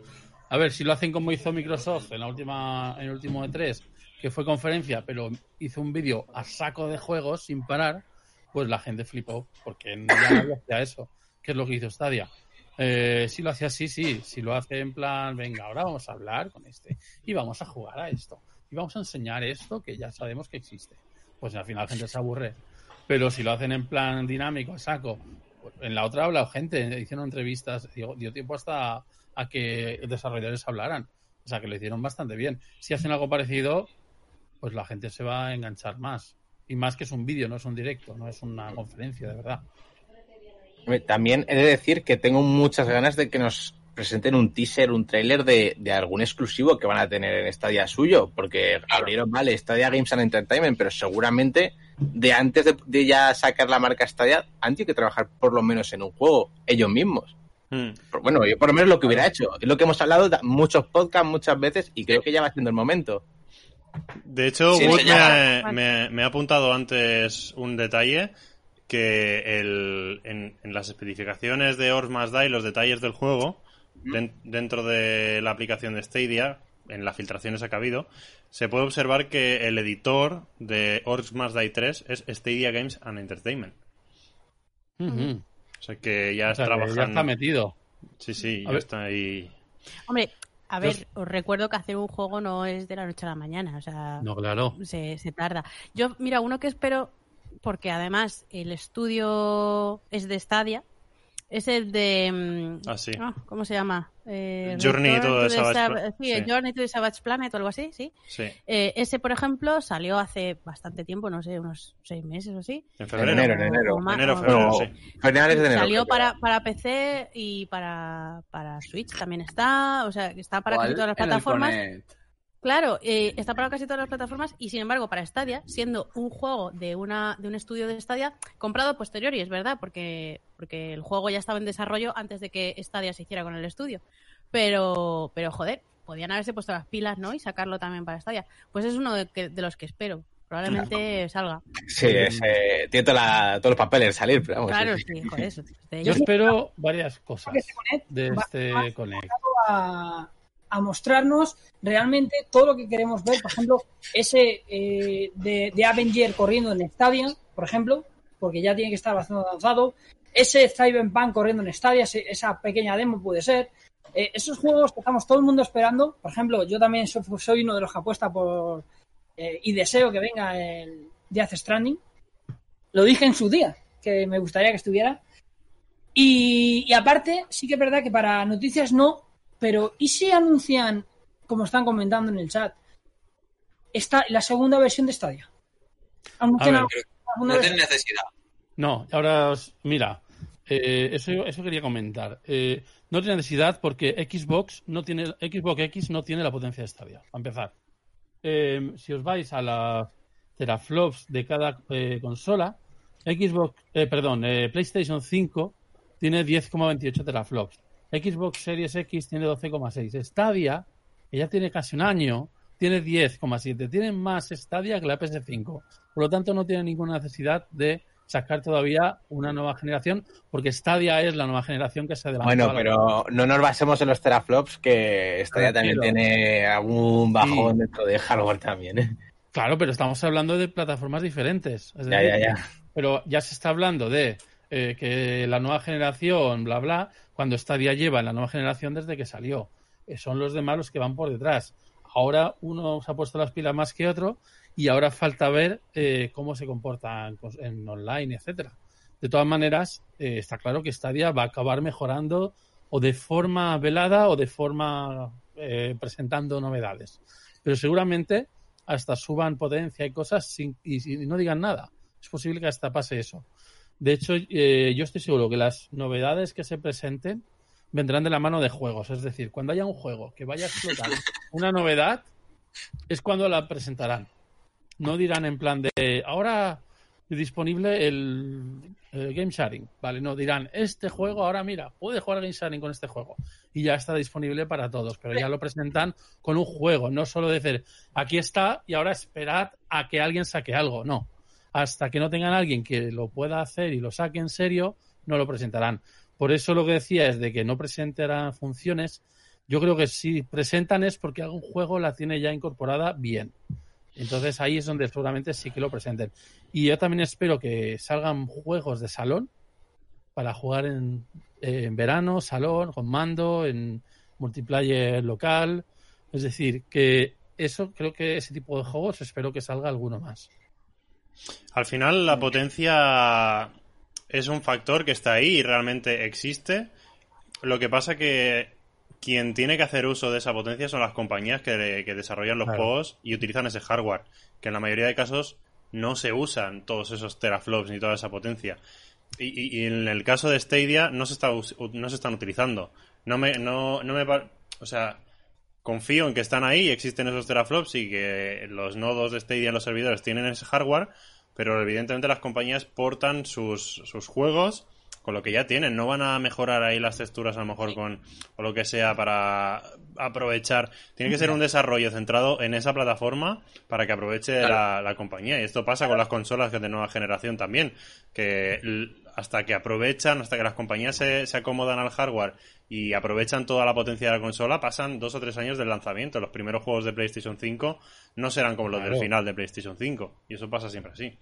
A ver, si lo hacen como hizo Microsoft en la última en el último E3, que fue conferencia, pero hizo un vídeo a saco de juegos sin parar, pues la gente flipó, porque ya nadie hacía eso, que es lo que hizo Stadia. Eh, si lo hace así, sí. Si lo hace en plan, venga, ahora vamos a hablar con este y vamos a jugar a esto y vamos a enseñar esto que ya sabemos que existe. Pues al final la gente se aburre. Pero si lo hacen en plan dinámico, a saco, pues, en la otra ha hablado gente, hicieron entrevistas, dio, dio tiempo hasta a que desarrolladores hablaran. O sea que lo hicieron bastante bien. Si hacen algo parecido, pues la gente se va a enganchar más. Y más que es un vídeo, no es un directo, no es una conferencia, de verdad. También he de decir que tengo muchas ganas de que nos presenten un teaser, un tráiler de, de algún exclusivo que van a tener en Stadia suyo, porque abrieron, vale, Stadia Games and Entertainment, pero seguramente de antes de, de ya sacar la marca Stadia, han tenido que trabajar por lo menos en un juego, ellos mismos. Mm. Por- Bueno, yo por lo menos lo que hubiera hecho. Es lo que hemos hablado muchos podcasts muchas veces y creo que ya va siendo el momento. De hecho, Sí, Wood me, ha, me- me ha apuntado antes un detalle que el, en, en las especificaciones de Ors Más Die, los detalles del juego, den- dentro de la aplicación de Stadia, en las filtraciones que ha habido, se puede observar que el editor de Ors Más Die 3 es Stadia Games and Entertainment. O sea que ya O sea, que ya está metido. Sí, sí, A ya ver. está ahí. Hombre, a Yo- ver, os recuerdo que hacer un juego no es de la noche a la mañana, o sea, No, claro. se, se tarda. Yo, mira, uno que espero, porque además el estudio es de Stadia, es el de... mm, Ah, sí. ¿Cómo se llama? Eh, Journey Return to the Savage Sav- Pla- sí, sí. Journey to the Savage Planet o algo así, sí. Sí. Eh, ese, por ejemplo, salió hace bastante tiempo, no sé, unos seis meses o así. En En febrero. enero, en enero. Más, Enero, febrero, No, sí. finales de enero. Salió para, para PC y para, para Switch también está, o sea, que está para todas las En el plataformas. Claro, eh, está para casi todas las plataformas y sin embargo para Stadia, siendo un juego de una de un estudio de Stadia comprado posteriori, es verdad, porque porque el juego ya estaba en desarrollo antes de que Stadia se hiciera con el estudio. Pero pero joder, podían haberse puesto las pilas, ¿no? Y sacarlo también para Stadia. Pues es uno de, que- de los que espero. Probablemente salga. Sí, es, eh, tiene toda la- todos los papeles en salir, pero vamos. Claro, sí. sí, joder, eso. Yo espero varias cosas este de este Connect. a, a mostrarnos realmente todo lo que queremos ver. Por ejemplo, ese eh, de, de Avenger corriendo en Stadia, por ejemplo, porque ya tiene que estar bastante avanzado. Ese Cyberpunk corriendo en Stadia, esa pequeña demo puede ser. Eh, esos juegos que estamos todo el mundo esperando. Por ejemplo, yo también soy, soy uno de los que apuesta por eh, y deseo que venga el Death Stranding. Lo dije en su día, que me gustaría que estuviera. Y aparte, sí que es verdad que para noticias no, pero ¿y si anuncian, como están comentando en el chat, esta, la segunda versión de Stadia? Anuncian A ver, la segunda No versión. tiene necesidad. No, ahora os, mira, eh, eso, eso quería comentar. Eh, no tiene necesidad porque Xbox no tiene Xbox X no tiene la potencia de Stadia, a empezar. Eh, si os vais a las teraflops de cada eh, consola, Xbox, eh, perdón, eh, PlayStation 5 tiene 10,28 teraflops. Xbox Series X tiene 12,6. Stadia, que ya tiene casi un año, tiene 10,7. Tiene más Stadia que la PS5. Por lo tanto, no tiene ninguna necesidad de sacar todavía una nueva generación, porque Stadia es la nueva generación que se adelantó. Bueno, a la- pero no nos basemos en los teraflops, que Stadia también tiene algún bajón Sí. dentro de hardware también, ¿eh? Claro, pero estamos hablando de plataformas diferentes. Es Ya, decir, ya, ya. Pero ya se está hablando de eh, que la nueva generación, bla, bla, cuando Stadia lleva la nueva generación desde que salió. Eh, son los demás los que van por detrás. Ahora uno se ha puesto las pilas más que otro y ahora falta ver eh, cómo se comportan en online, etcétera. De todas maneras, eh, está claro que Stadia va a acabar mejorando o de forma velada o de forma eh, presentando novedades. Pero seguramente hasta suban potencia y cosas sin, y no digan nada. Es posible que hasta pase eso. De hecho, eh, yo estoy seguro que las novedades que se presenten vendrán de la mano de juegos. Es decir, cuando haya un juego que vaya a explotar una novedad, es cuando la presentarán. No dirán en plan de ahora disponible el, el Game Sharing. Vale, no, dirán este juego ahora mira, puede jugar Game Sharing con este juego. Y ya está disponible para todos, pero ya lo presentan con un juego, no solo decir aquí está y ahora esperad a que alguien saque algo. No. Hasta que no tengan alguien que lo pueda hacer y lo saque en serio, no lo presentarán. Por eso lo que decía es de que no presentarán funciones. Yo creo que si presentan es porque algún juego la tiene ya incorporada bien. Entonces ahí es donde seguramente sí que lo presenten. Y yo también espero que salgan juegos de salón para jugar en, en verano, salón, con mando, en multiplayer local. Es decir, que eso, creo que ese tipo de juegos espero que salga alguno más. Al final la potencia es un factor que está ahí y realmente existe. Lo que pasa que quien tiene que hacer uso de esa potencia son las compañías que, que desarrollan los Claro. juegos y utilizan ese hardware, que en la mayoría de casos no se usan todos esos teraflops ni toda esa potencia. Y, y- y en el caso de Stadia no se, está, no se están utilizando. No me, no, no me o sea, confío en que están ahí, existen esos teraflops y que los nodos de Stadia en los servidores tienen ese hardware, pero evidentemente las compañías portan sus, sus juegos con lo que ya tienen. No van a mejorar ahí las texturas a lo mejor con o lo que sea para aprovechar. Tiene que ser un desarrollo centrado en esa plataforma para que aproveche la, la compañía. Y esto pasa con las consolas de nueva generación también, que hasta que aprovechan, hasta que las compañías se, se acomodan al hardware y aprovechan toda la potencia de la consola, pasan dos o tres años del lanzamiento. Los primeros juegos de PlayStation 5 no serán como los del final de PlayStation 5. Y eso pasa siempre así.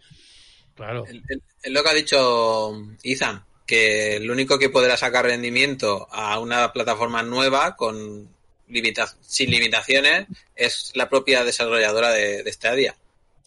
Claro. Es lo que ha dicho Ethan, que el único que podrá sacar rendimiento a una plataforma nueva con limita- sin limitaciones es la propia desarrolladora de, de Stadia.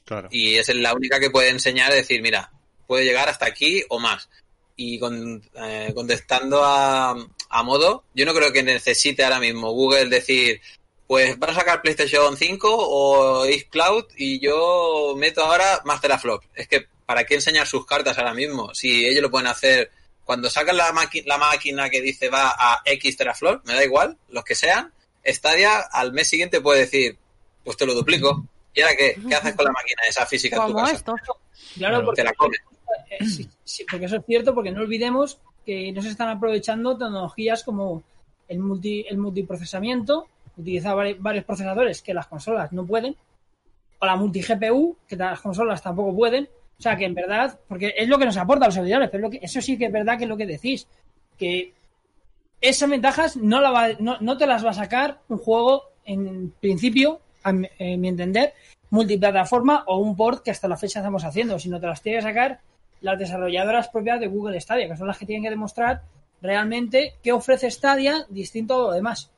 Claro. Y es la única que puede enseñar, decir, mira, puede llegar hasta aquí o más. Y con- eh, contestando a, a modo, yo no creo que necesite ahora mismo Google decir, pues van a sacar PlayStation 5 o xCloud y yo meto ahora más teraflop. Es que, ¿para qué enseñar sus cartas ahora mismo? Si ellos lo pueden hacer cuando sacan la, la máquina que dice va a X teraflop, me da igual, los que sean, Stadia al mes siguiente puede decir, pues te lo duplico. ¿Y ahora qué? ¿Qué haces con la máquina esa física en tu Como casa? esto. Claro, porque, Te la comes. eh, sí, sí, porque eso es cierto, porque no olvidemos que no se están aprovechando tecnologías como el, multi, el multiprocesamiento, utilizar vari- varios procesadores que las consolas no pueden, o la multi-GPU, que las consolas tampoco pueden. O sea, que en verdad, porque es lo que nos aporta a los servidores, pero es lo que, eso sí que es verdad que es lo que decís, que esas ventajas no, la va- no, no te las va a sacar un juego, en principio, a mi, en mi entender, multiplataforma o un port que hasta la fecha estamos haciendo, sino te las tiene que sacar las desarrolladoras propias de Google Stadia, que son las que tienen que demostrar realmente qué ofrece Stadia distinto a lo demás.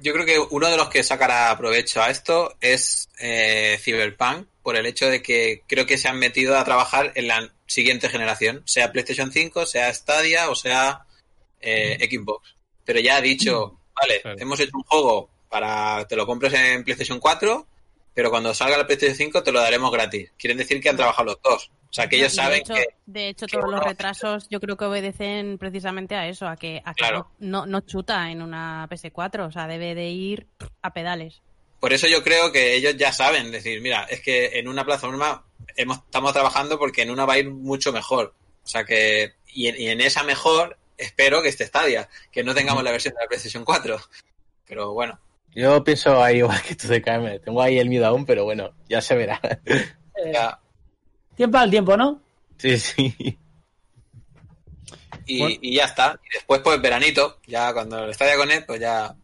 Yo creo que uno de los que sacará provecho a esto es eh, Cyberpunk, por el hecho de que creo que se han metido a trabajar en la siguiente generación, sea PlayStation 5, sea Stadia o sea eh, Xbox. Pero ya ha dicho, vale, hemos hecho un juego para te lo compres en PlayStation 4, pero cuando salga la PlayStation 5 te lo daremos gratis. Quieren decir que han trabajado los dos. O sea, que ellos de saben hecho, que de hecho que todos los retrasos yo creo que obedecen precisamente a eso, a que, a que Claro. no, no chuta en una PS4, o sea, debe de ir a pedales. Por eso yo creo que ellos ya saben decir, mira, es que en una plataforma hemos, estamos trabajando porque en una va a ir mucho mejor. O sea que, y en, y en esa mejor, espero que esté Stadia, que no tengamos la versión de la PlayStation 4. Pero bueno, Yo pienso ahí igual que tú de KM. Tengo ahí el miedo aún, pero bueno, ya se verá. Eh, ya. tiempo al tiempo, ¿no? Sí, sí. Y, Bueno. y ya está. Y después, pues veranito, ya cuando el Stadia con él, pues ya.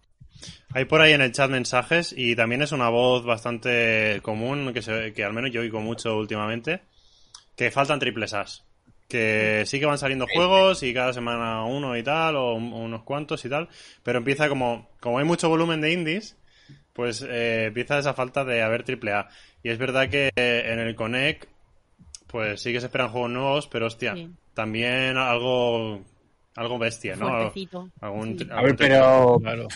Hay por ahí en el chat mensajes y también es una voz bastante común que, se, que al menos yo oigo mucho últimamente, que faltan triples As. Que sí que van saliendo juegos y cada semana uno y tal, o un- unos cuantos y tal, pero empieza como, como hay mucho volumen de indies, pues eh, empieza esa falta de haber triple A. Y es verdad que en el Connect pues sí que se esperan juegos nuevos, pero hostia, Sí. también algo algo bestia, ¿no? Fuertecito. Algún, Sí. A ver, pero, Claro.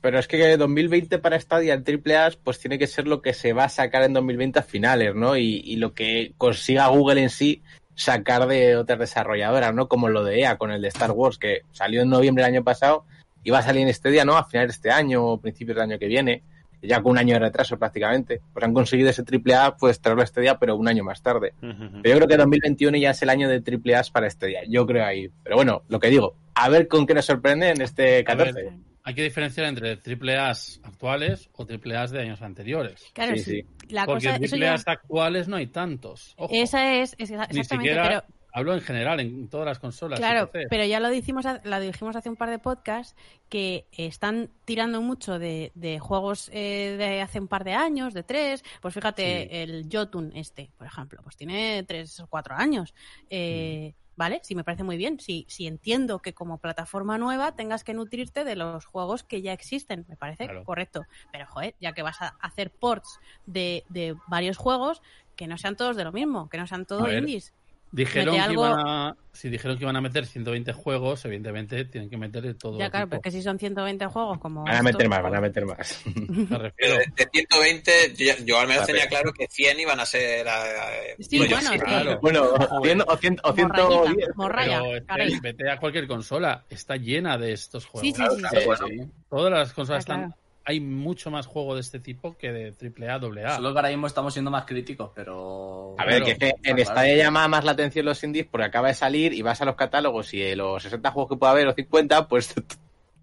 pero es que 2020 para Stadia en AAA pues tiene que ser lo que se va a sacar en 2020 a finales, ¿no? Y, y lo que consiga Google en sí sacar de otras desarrolladoras, ¿no? Como lo de EA con el de Star Wars, que salió en noviembre del año pasado y va a salir en Stadia, ¿no? A finales de este año o principios del año que viene, ya con un año de retraso prácticamente. Pues han conseguido ese AAA, pues traerlo a Stadia, pero un año más tarde. Pero yo creo que 2021 ya es el año de triple A para este día. Yo creo ahí. Pero bueno, lo que digo, a ver con qué nos sorprende en este 14. Hay que diferenciar entre triple A's actuales o triple A's de años anteriores. Claro, Sí. La Porque cosa, triple ya- actuales no hay tantos. Ojo. esa es, es Ni exactamente, siquiera pero hablo en general, en todas las consolas. Claro, pero ya lo dijimos, lo dijimos hace un par de podcasts que están tirando mucho de, de juegos eh, de hace un par de años, de tres. Pues fíjate, el Jotun este, por ejemplo, pues tiene tres o cuatro años. Eh, Vale, sí me parece muy bien. Sí, sí entiendo que como plataforma nueva tengas que nutrirte de los juegos que ya existen. Me parece Claro. correcto. Pero, joder, ya que vas a hacer ports de, de varios juegos, que no sean todos de lo mismo, que no sean todos indies. Dijeron que algo- iban a, si dijeron que iban a meter 120 juegos, evidentemente tienen que meter todo Ya, claro, tipo. porque si son 120 juegos como... Van a meter más, van a meter más. Me refiero. Pero de, de 120, yo, yo al menos Vale. tenía claro que 100 iban a ser. eh, Sí, bueno, sí. Claro. bueno, o 100 o 100 o 110. Morrayita, morraya, Pero es que caray. vete a cualquier consola, está llena de estos juegos. Sí, sí, sí. Claro, sí. bueno. Sí. Todas las consolas Ah, están. Hay mucho más juego de este tipo que de AAA, AA. Solo que ahora mismo estamos siendo más críticos, pero. A ver, Claro. que, es que en Claro. Stadia llama más la atención los indies porque acaba de salir y vas a los catálogos y de los 60 juegos que puede haber o 50, pues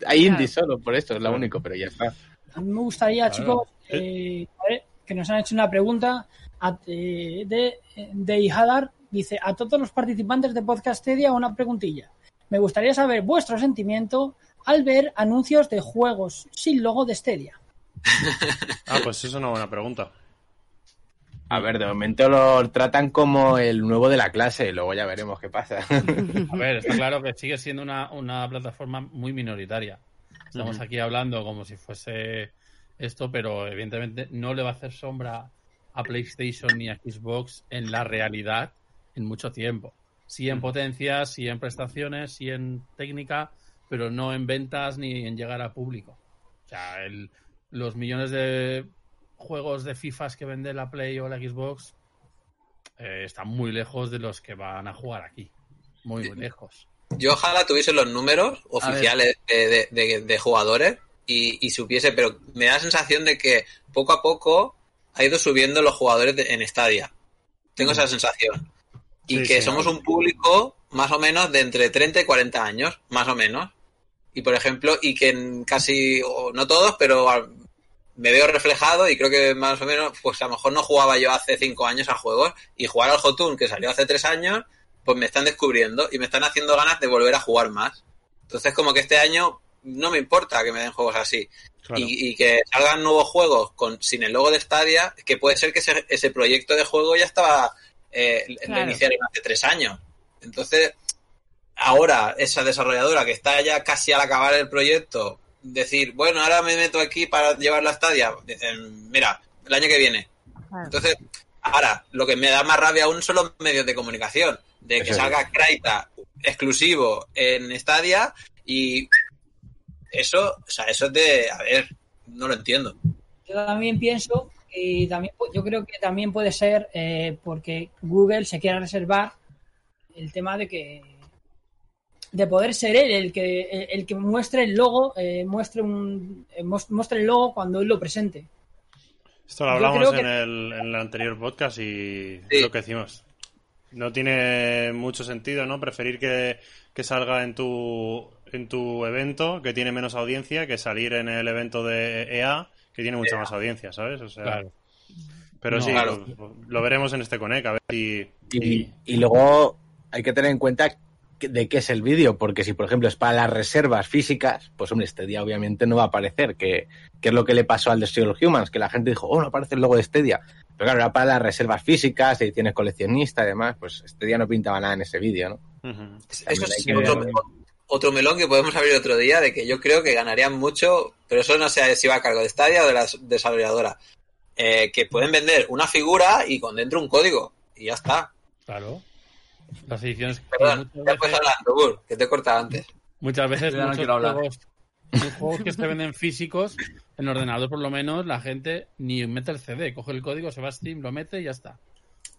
hay Claro. indies solo, por eso es lo Claro. único, pero ya está. A mí me gustaría, Claro. chicos, eh, que nos han hecho una pregunta a- eh, de, de Ihadar. Dice, a todos los participantes de Podcastedia una preguntilla. Me gustaría saber vuestro sentimiento al ver anuncios de juegos sin logo de Stadia. Ah, pues es una buena pregunta. A ver, de momento lo tratan como el nuevo de la clase, luego ya veremos qué pasa. A ver, está claro que sigue siendo una, una plataforma muy minoritaria. Estamos aquí hablando como si fuese esto, pero evidentemente no le va a hacer sombra a PlayStation ni a Xbox en la realidad en mucho tiempo. Sí en potencia, sí en prestaciones, sí en técnica, pero no en ventas ni en llegar a público. O sea, el- los millones de juegos de FIFAs que vende la Play o la Xbox eh, están muy lejos de los que van a jugar aquí. Muy, muy lejos. Yo ojalá tuviese los números oficiales de, de- de- de jugadores y, y supiese, pero me da la sensación de que poco a poco ha ido subiendo los jugadores de- en Stadia. Tengo esa sensación. Y Sí, que sí, somos un público más o menos de entre 30 y 40 años, más o menos. Y por ejemplo, y que en casi, o no todos, pero al- me veo reflejado y creo que más o menos, pues a lo mejor no jugaba yo hace 5 años a juegos y jugar al Jotun que salió hace 3 años, pues me están descubriendo y me están haciendo ganas de volver a jugar más. Entonces como que este año no me importa que me den juegos así. Claro. Y, y que salgan nuevos juegos con sin el logo de Stadia, que puede ser que ese, ese proyecto de juego ya estaba eh, Claro. iniciaron hace tres años. Entonces, ahora esa desarrolladora que está ya casi al acabar el proyecto, decir, bueno, ahora me meto aquí para llevar la Stadia, dicen, mira, el año que viene. Entonces, ahora, lo que me da más rabia aún son los medios de comunicación, de que salga Kraita exclusivo en Stadia y eso, o sea, eso es de, a ver, no lo entiendo. Yo también pienso y también yo creo que también puede ser eh, porque Google se quiere reservar el tema de que de poder ser él el que el, que muestre el logo eh, muestre un eh, muestre el logo cuando él lo presente Esto lo Yo hablamos creo en, que- el, en el anterior podcast y Sí. lo que decimos. No tiene mucho sentido, ¿no? Preferir que, que salga en tu, en tu evento, que tiene menos audiencia, que salir en el evento de EA, que tiene mucha más audiencia, ¿sabes? O sea, Claro. Pero No, sí, claro. lo, lo veremos en este Conec, a ver si... Y, y luego hay que tener en cuenta que- de qué es el vídeo, porque si por ejemplo es para las reservas físicas, pues hombre, Stadia obviamente no va a aparecer, que, que es lo que le pasó al Destroy All Humans, que la gente dijo, oh, no aparece el logo de Stadia. Pero claro, era para las reservas físicas, ediciones coleccionistas y demás, pues Stadia no pintaba nada en ese vídeo, ¿no? Eso También es hay que- otro, otro melón que podemos abrir otro día, de que yo creo que ganarían mucho, pero eso no sé si va a cargo de Stadia o de la desarrolladora. Eh, que pueden vender una figura y con dentro un código. Y ya está. Claro. Las ediciones que Perdón, muchas ya puedes veces, hablar, Gur, que te he cortado antes. muchas veces no muchos juegos, juegos que se venden físicos, en ordenador por lo menos, la gente ni mete el CD, coge el código, se va a Steam, lo mete y ya está.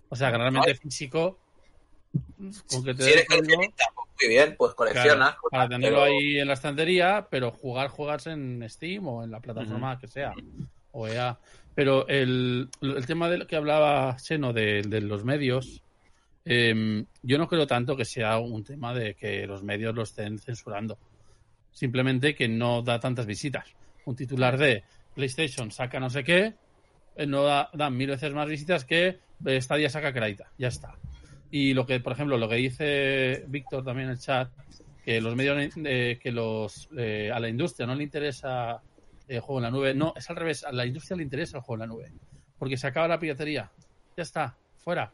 O sea, que realmente físico, con que te Si eres coleccionista, pues muy bien, pues coleccionas. Claro, para cosas, tenerlo pero- ahí en la estantería, pero jugar, juegas en Steam o en la plataforma que sea. O EA. Pero el, el tema del que hablaba Seno de, de los medios, em, yo no creo tanto que sea un tema de que los medios lo estén censurando. Simplemente que no da tantas visitas. Un titular de PlayStation saca no sé qué, eh, no da, mil veces más visitas que eh, Stadia saca Kraita. Ya está. Y lo que, por ejemplo, lo que dice Víctor también en el chat, que los medios, eh, que los a la industria no le interesa el juego en la nube. No, es al revés, a la industria le interesa el juego en la nube. Porque se acaba la piratería. Ya está, fuera.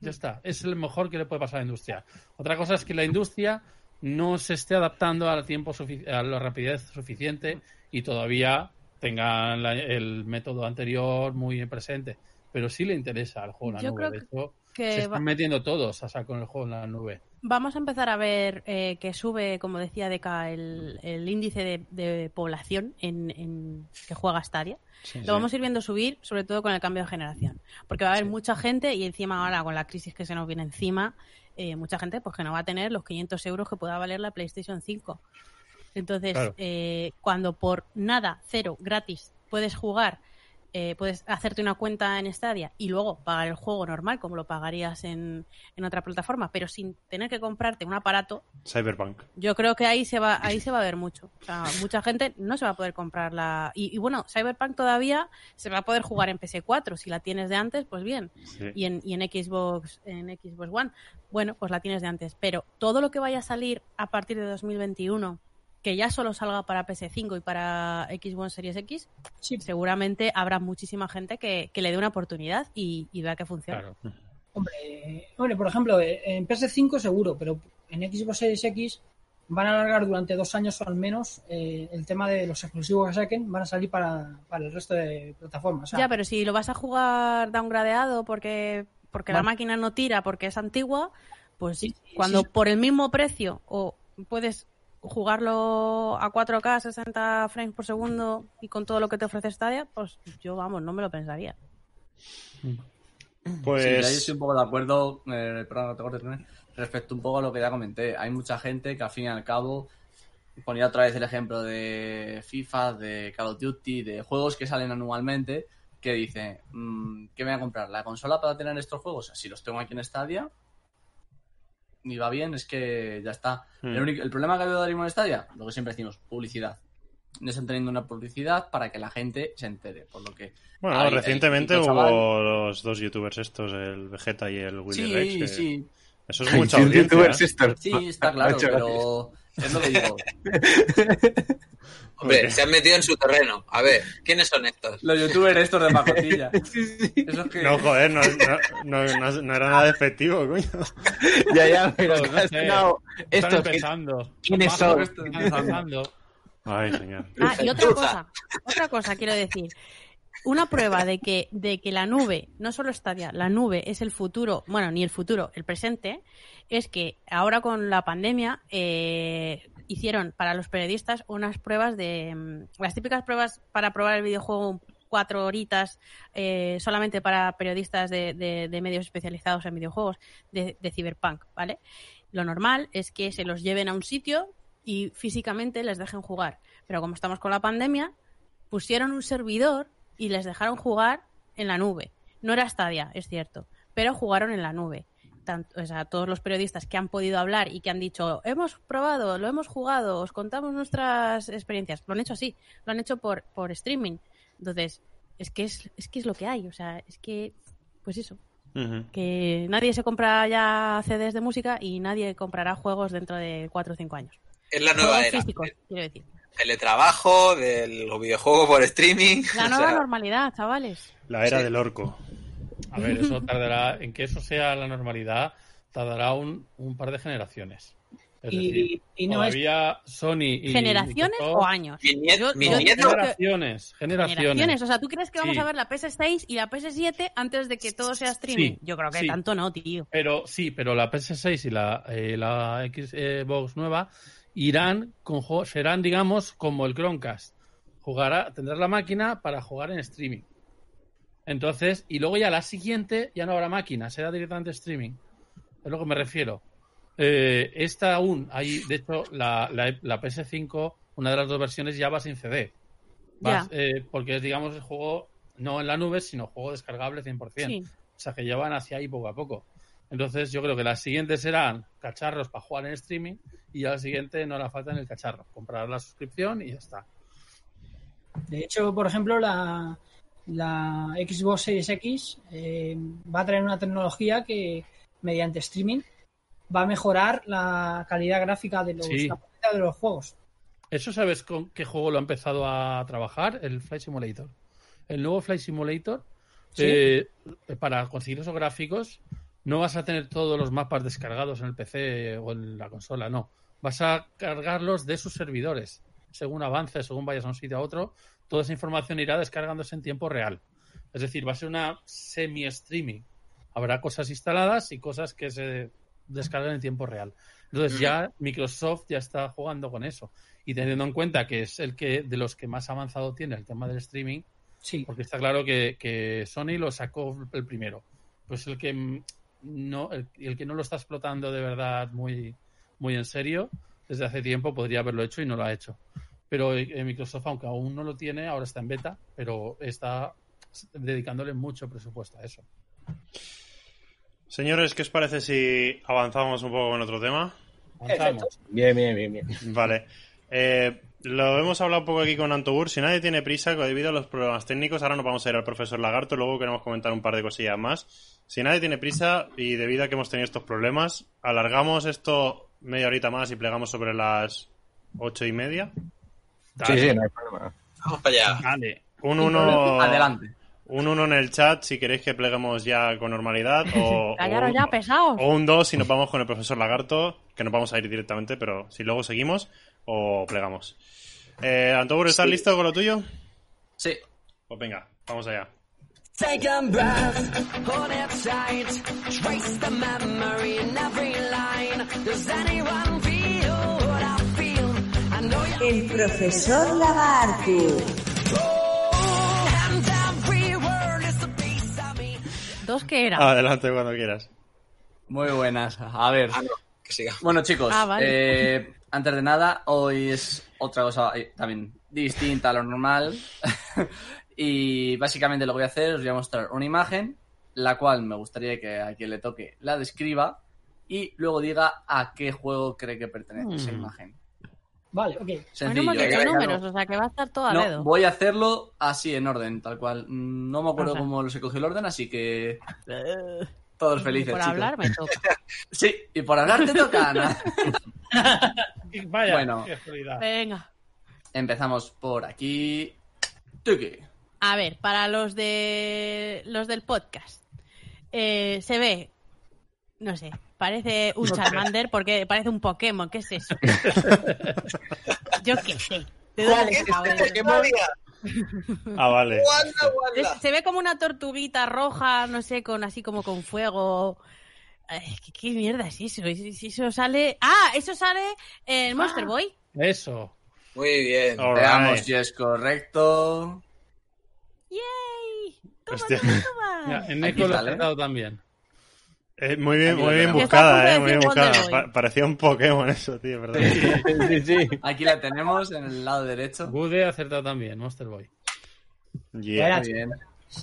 Ya está. Es lo mejor que le puede pasar a la industria. Otra cosa es que la industria no se esté adaptando al tiempo a la rapidez suficiente y todavía tenga la- el método anterior muy presente. Pero sí le interesa el juego la nube. De hecho, que se están metiendo todos a saco en el juego en la nube. Vamos a empezar a ver eh, que sube, como decía Deca, el, el índice de, de población en, en- que juega Stadia. Lo vamos a ir viendo subir, sobre todo con el cambio de generación. Porque va a haber mucha gente y encima ahora con la crisis que se nos viene encima, eh, mucha gente pues que no va a tener los 500 euros que pueda valer la PlayStation 5. Entonces, Claro. eh, cuando por nada, cero, gratis, puedes jugar, eh, puedes hacerte una cuenta en Stadia y luego pagar el juego normal como lo pagarías en, en otra plataforma, pero sin tener que comprarte un aparato, Cyberpunk. yo creo que ahí se va ahí se va a ver mucho. O sea, mucha gente no se va a poder comprar la y, y bueno, Cyberpunk todavía se va a poder jugar en PS4, si la tienes de antes, pues bien. Sí. Y en, y en Xbox en Xbox One, bueno, pues la tienes de antes, pero todo lo que vaya a salir a partir de 2021 que ya solo salga para PS5 y para Xbox Series X, Sí. seguramente habrá muchísima gente que, que le dé una oportunidad y, y vea que funciona. Claro. Hombre, hombre, por ejemplo, eh, en PS5 seguro, pero en Xbox Series X van a alargar durante dos años o al menos eh, el tema de los exclusivos que saquen, van a salir para, para el resto de plataformas. Ya, pero si lo vas a jugar downgradeado porque, porque la máquina no tira, porque es antigua, pues Sí, sí, cuando sí. por el mismo precio o puedes jugarlo a 4K, 60 frames por segundo y con todo lo que te ofrece Stadia, pues yo, vamos, no me lo pensaría. Pues Sí, ahí estoy un poco de acuerdo, eh, perdón, no te respecto un poco a lo que ya comenté. Hay mucha gente que al fin y al cabo, ponía otra vez el ejemplo de FIFA, de Call of Duty, de juegos que salen anualmente, que dice, mm, ¿qué me voy a comprar? ¿La consola para tener estos juegos? Si los tengo aquí en Stadia, y va bien, es que ya está. Hmm. El, único- el problema que veo de en Stadia, lo que siempre decimos, publicidad. No están teniendo una publicidad para que la gente se entere, por lo que... Bueno, hay- hay recientemente hubo chaval- los dos youtubers estos, el Vegeta y el Willy Sí, Rex. que- sí, Eso es mucha Sí, audiencia. ¿eh? Sí, está claro, pero es lo que digo. Hombre, se han metido en su terreno. A ver, ¿quiénes son estos? Los youtubers estos de pacotilla. Esos que... No, joder, no, no, no, no- no era nada despectivo, coño. Ya, ya, pero No has sé. Están estos que- empezando. ¿Quiénes son? están empezando. Ay, señor. Ah, y otra cosa, otra cosa quiero decir. Una prueba de que, de que la nube, no solo Stadia, la nube es el futuro, bueno, ni el futuro, el presente, es que ahora con la pandemia eh, hicieron para los periodistas unas pruebas de. mm, las típicas pruebas para probar el videojuego cuatro horitas eh, solamente para periodistas de, de- de medios especializados en videojuegos de, de Cyberpunk, ¿vale? Lo normal es que se los lleven a un sitio y físicamente les dejen jugar. Pero como estamos con la pandemia, pusieron un servidor y les dejaron jugar en la nube. No era Stadia, es cierto, pero jugaron en la nube. Tanto, o sea, todos los periodistas que han podido hablar y que han dicho, hemos probado, lo hemos jugado, os contamos nuestras experiencias, lo han hecho así, lo han hecho por, por streaming. Entonces, es que es, es que es lo que hay, o sea, es que, pues eso, que nadie se compra ya CDs de música y nadie comprará juegos dentro de 4 o 5 años. Es la nueva Juegos era. físicos, quiero decir. Teletrabajo, del videojuego por streaming. La o nueva sea, normalidad, chavales. La era Sí. del orco. A ver, eso tardará, en que eso sea la normalidad, tardará un, un par de generaciones. Es Y, decir, y no es. todavía Sony y ¿Generaciones Microsoft- o años? Mi nieto- Yo- mi yo nieto- Generaciones, generaciones. Generaciones. O sea, ¿tú crees que vamos Sí. a ver la PS6 y la PS7 antes de que todo sea streaming? Sí, Yo creo que sí. tanto no, tío. Pero sí, pero la PS6 y la, eh, la Xbox nueva irán con serán, digamos, como el Chromecast. Jugará, tendrás la máquina para jugar en streaming. Entonces, y luego ya la siguiente ya no habrá máquina, será directamente streaming. Es lo que me refiero. Eh, esta aún, hay, de hecho, la, la, la PS5, una de las dos versiones ya va sin CD. Vas, eh, porque es, digamos, el juego no en la nube, sino juego descargable 100%. Sí. O sea, que ya van hacia ahí poco a poco. Entonces, yo creo que las siguientes serán cacharros para jugar en streaming y ya la siguiente no la falta en el cacharro. Comprar la suscripción y ya está. De hecho, por ejemplo, la, la Xbox Series X eh, va a traer una tecnología que, mediante streaming, va a mejorar la calidad gráfica de los, Sí. de los juegos. ¿Eso sabes con qué juego lo ha empezado a trabajar? El Flight Simulator. El nuevo Flight Simulator, Sí. eh, para conseguir esos gráficos, no vas a tener todos los mapas descargados en el PC o en la consola, no. Vas a cargarlos de sus servidores. Según avances, según vayas a un sitio a otro, toda esa información irá descargándose en tiempo real. Es decir, va a ser una semi-streaming. Habrá cosas instaladas y cosas que se descargan en tiempo real. Entonces ya Microsoft ya está jugando con eso. Y teniendo en cuenta que es el que de los que más avanzado tiene el tema del streaming, Sí. porque está claro que, que Sony lo sacó el primero. Pues el que no, el, el que no lo está explotando de verdad muy, muy en serio, desde hace tiempo podría haberlo hecho y no lo ha hecho. Pero eh, Microsoft, aunque aún no lo tiene, ahora está en beta, pero está dedicándole mucho presupuesto a eso. Señores, ¿qué os parece si avanzamos un poco con otro tema? Avanzamos. Bien, bien, bien, bien. Vale. Eh, lo hemos hablado un poco aquí con Antobur. Si nadie tiene prisa, debido a los problemas técnicos, ahora nos vamos a ir al profesor Lagarto. Luego queremos comentar un par de cosillas más. Si nadie tiene prisa y debido a que hemos tenido estos problemas, alargamos esto media horita más y plegamos sobre las ocho y media. Sí, sí, no hay problema. Vamos para allá. Dale. Un uno, Adelante. un uno en el chat si queréis que pleguemos ya con normalidad. O, un- ya, pesados. O un 2 si nos vamos con el profesor Lagarto, que nos vamos a ir directamente, pero si luego seguimos o plegamos. Eh, Antobur, ¿estás listo con lo tuyo? Sí. Pues venga, vamos allá. Take a breath, hold it tight. Trace the memory in every line. Does anyone feel what I feel? I know you El profesor Lagarto. and every word is a piece of me. ¿Dos que era? Adelante cuando quieras. Muy buenas. A ver. Ah, no, que siga. Bueno, chicos, Ah, vale. eh, antes de nada, hoy es otra cosa eh, también distinta a lo normal. y básicamente lo que voy a hacer, os voy a mostrar una imagen, la cual me gustaría que a quien le toque la describa y luego diga a qué juego cree que pertenece esa Mm. imagen. Vale, ok. Sencillo. hemos ¿eh? números, o sea que va a estar todo a no, dedo. voy a hacerlo así en orden, tal cual. No me acuerdo O sea. cómo se cogió el orden, así que todos felices, Por chicos. hablar me toca. Sí, y por hablar te toca, Ana. Vaya, Bueno. qué. Venga. Empezamos por aquí. Tuki. A ver, para los de los del podcast. eh, se ve, no sé, parece un Charmander porque parece un Pokémon. ¿Qué es eso? Yo qué sé. ¿De dónde es? María? Ah, vale. Wanda, Wanda. Es- Se ve como una tortuguita roja, no sé, con así como con fuego. ¿Qué, qué mierda es eso? Eso sale. ¡Ah! Eso sale en Monster Boy. Eso. Muy bien. Alright. Veamos si es correcto. ¡Yay! ¡Toma, toma, toma! En Eco lo ha sale. acertado también. Eh, muy bien, Aquí muy lo bien buscada, eh, muy bien buscada. Pa- parecía un Pokémon eso, tío, ¿verdad? Sí, sí. Aquí la tenemos en el lado derecho. Gude ha acertado también, Monster Boy. Yeah. Muy bien.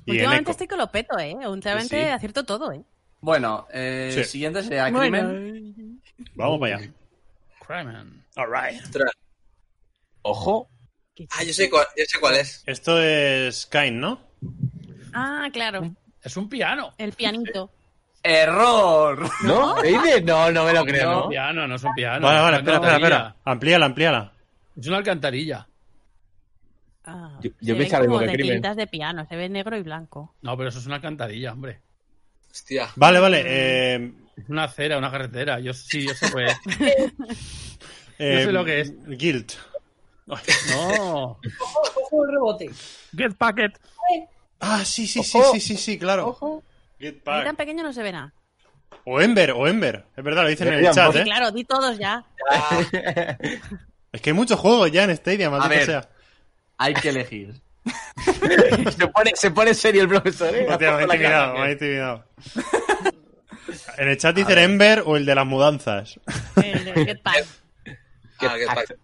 Últimamente estoy que lo peto, ¿eh? Últimamente Sí, sí. acierto todo, ¿eh? Bueno, eh, Sí. siguiente sería Bueno, Crimen. Vamos para allá. Cryman. Alright. Ojo. ¿qué- Ah, yo sé cuál, yo sé cuál es. Esto es Kain, ¿no? Ah, claro. Es un piano. El pianito. ¡Error! ¿No? No, no me lo creo, No, ¿no? es un piano, no es un piano. Vale, es vale, una espera, espera, alcantarilla. espera. Amplíala, amplíala. Es una alcantarilla. Ah, Yo- se yo como mismo que de Crimen. tintas de piano, se ve negro y blanco. No, pero eso es una alcantarilla, hombre. Hostia. Vale, vale. Eh, Es una acera, una carretera. Yo sí, yo sé pues. eh, sé lo que es. Guild. No. Ojo, ojo el rebote. Get packet. Ah, sí, sí, sí, sí, sí, sí, claro. Get Ahí back. tan pequeño no se ve nada. O Ember, o Ember. Es verdad, lo dicen en el chat, Sí, ¿eh? claro, di todos ya. Es que hay muchos juegos ya en Stadia, maldita sea. Hay que elegir. se, pone, se pone serio el profesor, ¿eh? Hostia, me he intimidado, me he intimidado. En el chat dicen Ember o el de las mudanzas. El de Get Back. Ah, Get Back.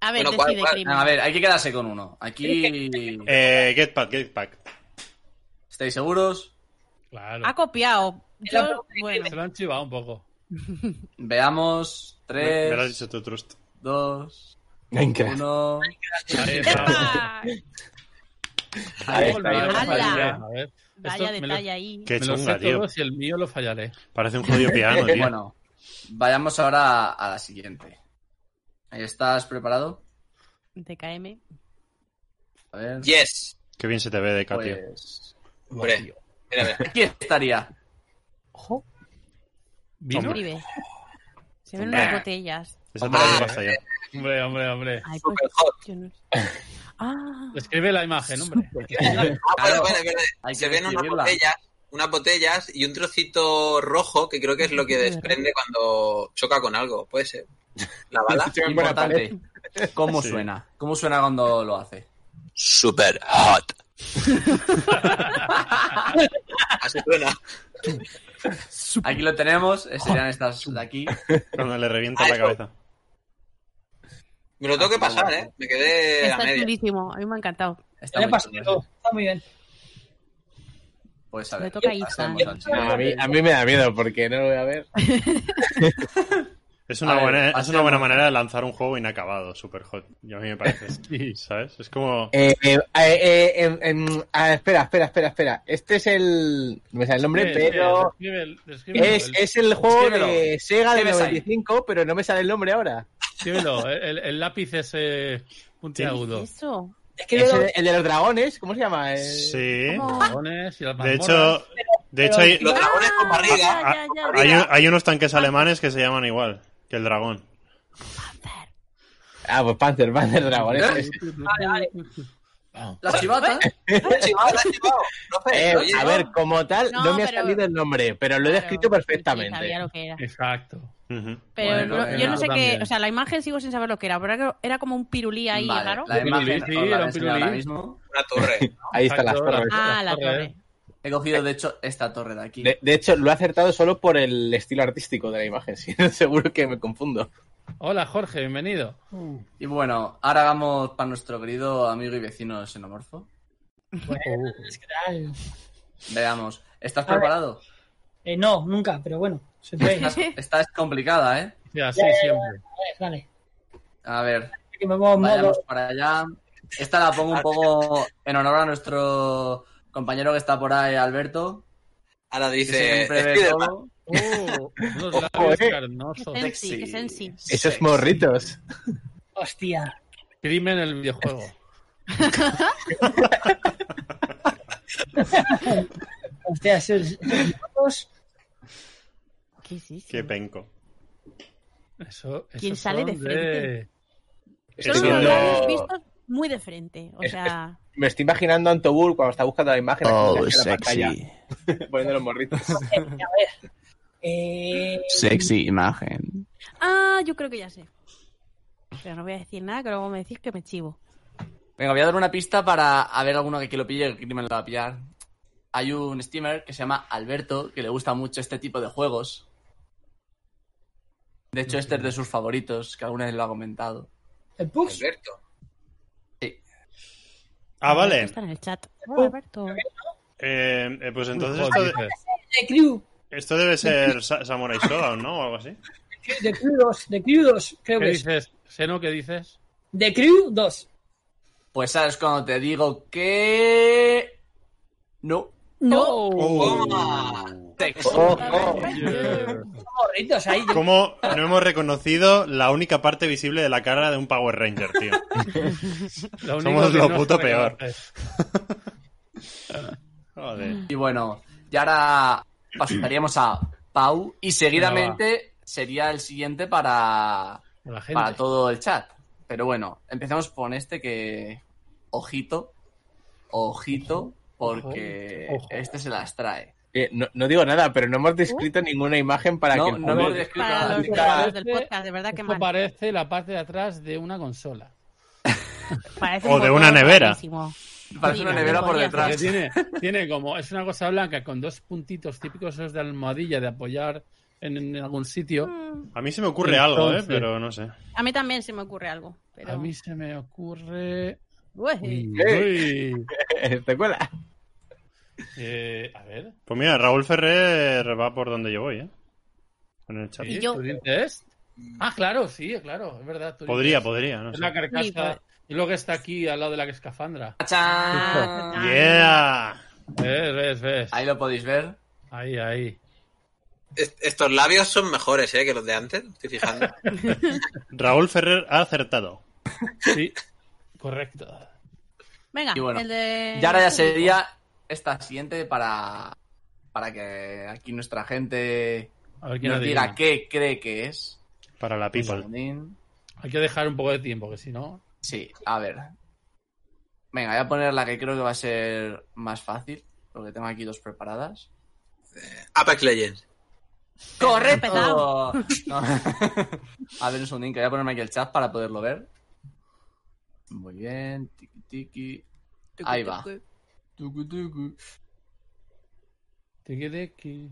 A ver, Bueno, ¿cuál- decide cuál? crimen. A ver, hay que quedarse con uno. Aquí. Eh, get Pack, Get Pack. ¿Estáis seguros? Claro. Ha copiado. Yo, bueno. Se lo han chivado un poco. Veamos. Me, me lo has Tres, dicho tú, Trust. dos, Minecraft. uno. A ver. Vaya lo- detalle ahí. Qué Me lo chunga, sé tío. todo, si el mío lo fallaré. Parece un jodido piano, tío. Bueno, vayamos ahora a la siguiente. Ahí ¿Estás preparado? TKM. A ver. Yes. Qué bien se te ve de tío. Pues. Hombre, mira, mira. Aquí estaría. ¿Vino? Escribe. Se ven Hombre. unas botellas. Esa te la llevo hasta yo. Hombre, hombre, hombre. Ay, pues, Super hot. yo no sé. Ah, Escribe la imagen, hombre. Ah, vale, Claro. vale, vale. Hay Se que ven unas botellas, unas botellas y un trocito rojo que creo que es lo que desprende cuando choca con algo. Puede ser. La bala. Importante. ¿Cómo Sí. suena? ¿Cómo suena cuando lo hace? Super hot. Así suena. Aquí lo tenemos. Serían estas de aquí. Cuando le revienta Ah, la cabeza. Me lo tengo que pasar, ¿eh? Me quedé a está media. chulísimo. A mí me ha encantado. Está muy todo. ¿eh? Está muy bien. Pues a Le ver. toca a. A mí, a mí me da miedo porque no lo voy a ver. Es una, A ver, buena, es una buena manera de lanzar un juego inacabado, super hot. Y a mí me parece. ¿Sabes? Es como. Eh, eh, eh, eh, em, em, ah, espera, espera, espera, espera. Este es el. No me sale el nombre, Sí, sí, pero. describe- Es, el- es el juego Escríbelo. de Sega del ¿Qué ves ahí? 95, pero no me sale el nombre ahora. escríbelo, el, el lápiz ese puntiagudo. Eso. Es que Es yo- el, el de los dragones, ¿cómo se llama? Sí. ¿Cómo? Dragones y las De hecho, de hecho hay, Los dragones con barriga. Ah, ya, ya, ya. hay, hay unos tanques alemanes que se llaman igual que el dragón. Ah, pues Panzer, Panzer Dragones. ¿Eh? Las chivatas. Chivado, la has chivado. Profe, Eh, oye, a no. ver, como tal, no, No, me ha pero- salido el nombre, pero lo he Claro, descrito perfectamente. sabía lo que era. Exacto. Ujú. Pero Bueno, no- yo no sé qué. O sea, la imagen sigo sin saber lo que era. Pero era, como un pirulí ahí Vale, raro. la imagen Pirulí, sí, la a era un pirulí. mismo. Una torre. Ahí están las torres. Ah, la torre. He cogido, de hecho, esta torre de aquí. De, de hecho, lo he acertado solo por el estilo artístico de la imagen. Si no, seguro que me confundo. Hola, Jorge, bienvenido. Y bueno, ahora vamos para nuestro querido amigo y vecino xenomorfo. Bueno, es que tal. Veamos. ¿Estás A preparado? Eh, no, nunca, pero bueno. Puede. Esta es, complicada, ¿eh? Sí, así Ya, ya, ya. siempre. Dale. A ver, Que me pongo en modo. vayamos para allá. Esta la pongo un poco en honor a nuestro compañero que está por ahí, Alberto. Ahora dice. Spiderman. Oh, unos eh. carnosos. Esos morritos. Hostia. Crimen en el videojuego. Hostia, esos. esos- ¿Qué es eso? Qué penco. Eso, ¿Quién sale de frente? Estoy Son unos labios vistos muy de frente. O Es- sea, Me estoy imaginando a Antobur cuando está buscando la imagen. Oh, la sexy. poniendo los morritos. A ver. Eh, Sexy imagen. ah, yo creo que ya sé. Pero no voy a decir nada, que luego me decís que me chivo. Venga, voy a dar una pista para a ver alguno que aquí lo pille, que crimen lo va a pillar. Hay un streamer que se llama Alberto, que le gusta mucho este tipo de juegos. De hecho, este es de sus favoritos, que alguna vez lo ha comentado. el Pux. Alberto. Ah, vale. Está en el chat. Hola, Alberto. Eh, eh, pues entonces esto, de- Crew. esto debe ser Sa- Samurai Shodown, ¿no? O algo así. De Crew 2. De Crew 2, creo ¿Qué que es. dices? ¿Seno qué dices? De Crew 2. Pues sabes cuando te digo que... No. No. Toma. Sexo. Oh, oh. Yeah. Morritos ahí. ¿Cómo no hemos reconocido la única parte visible de la cara de un Power Ranger, tío? Lo único Somos lo puto peor. Joder. Y bueno, y ahora pasaríamos a Pau y seguidamente sería el siguiente para, La gente. para todo el chat. Pero bueno, empecemos con este que. Ojito. Ojito. Porque Ojo, ojo. este se las trae. Eh, no, no digo nada, pero no hemos descrito ninguna imagen para No, que el no hemos descrito Para los del parece- podcast, de verdad que esto mal. parece la parte de atrás de una consola. Parece O un de una nevera. rarísimo. Parece una nevera por detrás. Tiene, tiene como, es una cosa blanca con dos puntitos típicos esos de almohadilla de apoyar en, en algún sitio. A mí se me ocurre algo, ¿eh? Pero no sé. A mí también se me ocurre algo. Pero... A mí se me ocurre. Uy, Uy, Eh. uy. ¿Te cuela? Eh, a ver. Pues mira, Raúl Ferrer va por donde yo voy, ¿eh? En el chat. Y yo-. Ah, claro, sí, claro, es verdad. Podría, podría, no Es la carcasa. Pues. Y luego está aquí al lado de la escafandra. ¡Tachán! ¡Yeah! ¿Ves, ves, ves? Ahí lo podéis ver. Ahí, ahí. Est- Estos labios son mejores, ¿eh? Que los de antes, estoy fijando. Raúl Ferrer ha acertado. Sí, correcto. Venga, Y bueno, el de... Y ahora ya sería esta siguiente para, para que aquí nuestra gente A ver nos diga qué cree que es. Para la people. Hay que dejar un poco de tiempo, que si no. Sí, a ver. Venga, voy a poner la que creo que va a ser más fácil, porque tengo aquí dos preparadas. Apex Legends. ¡Correcto! No. A ver, un segundín, que voy a ponerme aquí el chat para poderlo ver. Muy bien, tiki tiki. Ahí va. Tiki.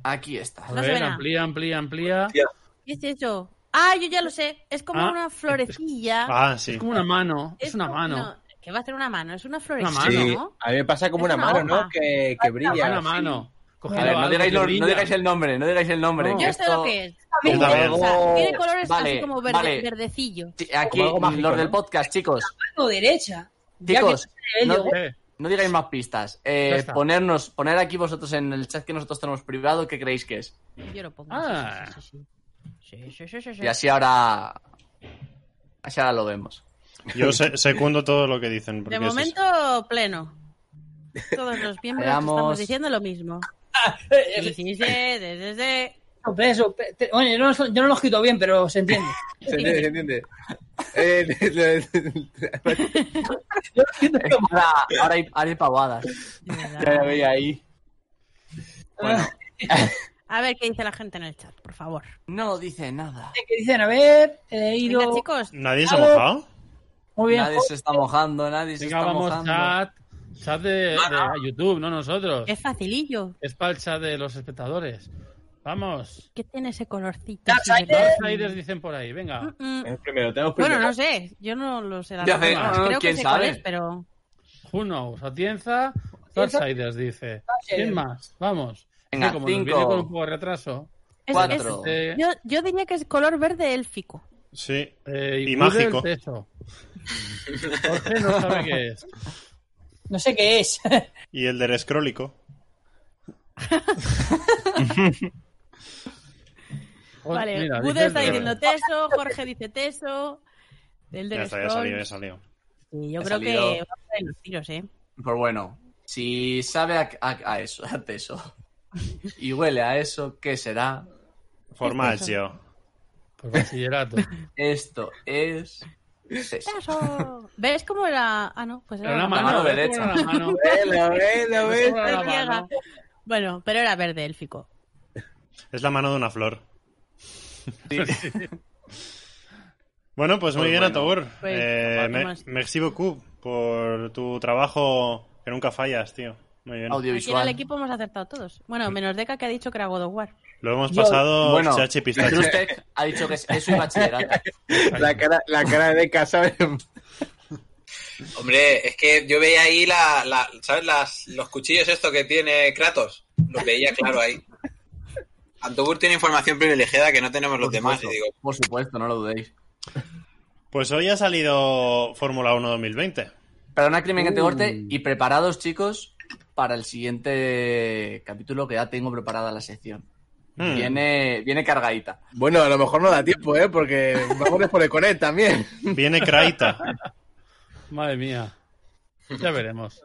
Aquí está. A No ver, amplía, amplía, amplía. ¿Qué es eso? Ah, yo ya lo sé. Es como Ah, una florecilla. Ah, sí. Es como una mano. Es, una como- mano. no, que va a ser una mano, es una florecilla, mano. Sí, ¿no? a mí me pasa como Es una una mano, hoja. ¿no? Que, que brilla. Una mano. A ver, no algo digáis, que lo- no digáis el nombre, no digáis el nombre. No. que Yo sé esto- lo que es. También. Sea, tiene colores Vale, así como verde, vale. verdecillo. Sí, Aquí, Como algo mágico, los ¿no? del podcast, chicos. Mano derecha. Ya Chicos, que- no, Eh, no digáis más pistas. Eh, ponernos, poner aquí vosotros en el chat que nosotros tenemos privado, ¿qué creéis que es? Yo lo pongo. Ah. Sí, sí, sí, sí. Sí, sí, sí, sí, sí. Y así ahora. Así ahora lo vemos. Yo se- secundo todo lo que dicen. De es eso. momento, pleno. Todos los miembros Veamos. estamos diciendo lo mismo. Sí, sí, sí, sí, sí, yo no, yo no lo escrito bien, pero se entiende. Se entiende, se entiende. Eh, Yo lo escrito como- Ahora, ahora, hay, ahora hay pavadas. Ya la veía ahí. Bueno, A ver qué dice la gente en el chat, por favor. no dice nada. que dicen, a ver, he ido... Venga, chicos, ¿Nadie se ha mojado? Muy bien. Nadie se está mojando, nadie se Venga, está vamos, mojando. chat. Chat de, de YouTube, no nosotros. es facilillo. Es para el chat de los espectadores. Vamos. ¿Qué tiene ese colorcito? Darksiders. dicen por ahí, venga. Mm, mm. El primero, tenemos Bueno, primero. no sé, yo no lo sé. La Ya sé, no, no, Creo que quién sé sabe. cuál es, pero... Who knows? Atienza, Darksiders dice. ¿Quién más? Vamos. Venga, Sí, como nos cinco. viene con un poco de retraso. Es- Cuatro. es- Eh, yo, yo diría que es color verde élfico. Sí. eh, Y Google, mágico. Jorge no sabe qué es. No sé qué es. Y el del escrólico. Vale, mira, Gude está de- diciendo teso, Jorge dice teso. El de Ya los está, ya salió, ya salió. Sí, yo Ha creo salido. que va a ser los tiros, ¿eh? Pues bueno, si sabe a, a- a eso, a eso, y huele a eso, ¿qué será? Formaggio. Pues bachillerato. Esto es... Teso. Teso. ¿Ves cómo era? Ah, no, pues era la la mano, mano ¿ves derecha. era la mano? Velo, velo, ¿Ves cómo velo. era la mano? Bueno, pero era verde élfico. Es la mano de una flor. Bueno, pues muy Pues bien, bueno. Atobur. Pues, Eh, ¿qué me- más? merci beaucoup por tu trabajo que nunca fallas, tío. Muy bien. Aquí en el Audiovisual. equipo hemos acertado todos. Bueno, menos Deca que ha dicho que era God of War. Lo hemos Yo- pasado Bueno, chachi pistache. Trustec ha dicho que es y bachillerato. La cara, la cara de casa. Hombre, es que yo veía ahí la, la- ¿sabes? Las, los cuchillos esto que tiene Kratos. Los veía claro ahí. Antobur tiene información privilegiada que no tenemos los Por demás. Supuesto, digo, por supuesto, no lo dudéis. Pues hoy ha salido Fórmula 1 2020. Perdona, crimen que te Uh. corte. Y preparados, chicos, para el siguiente capítulo que ya tengo preparada la sección. Hmm. Viene, viene cargadita. Bueno, a lo mejor no da tiempo, ¿eh? Porque vamos por el Conet también. Viene Kraita. Madre mía. Ya veremos.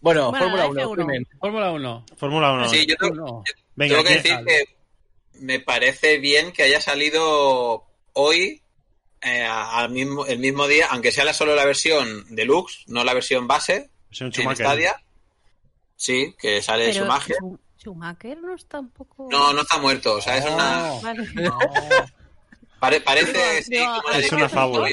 Bueno, Bueno, Fórmula la 1, F1. Climen. Fórmula 1. Fórmula 1. Sí, yo tengo. Venga, tengo que decir que me parece bien que haya salido hoy eh, al mismo, el mismo día, aunque sea la- solo la versión deluxe, no la versión base, un en Schumacher. Stadia. Sí, que sale Pero Schumacher. Schu- Schumacher no está un poco... No, no está muerto, o sea, es una... Oh, Vale. pare- parece, sí, como Es una fábula.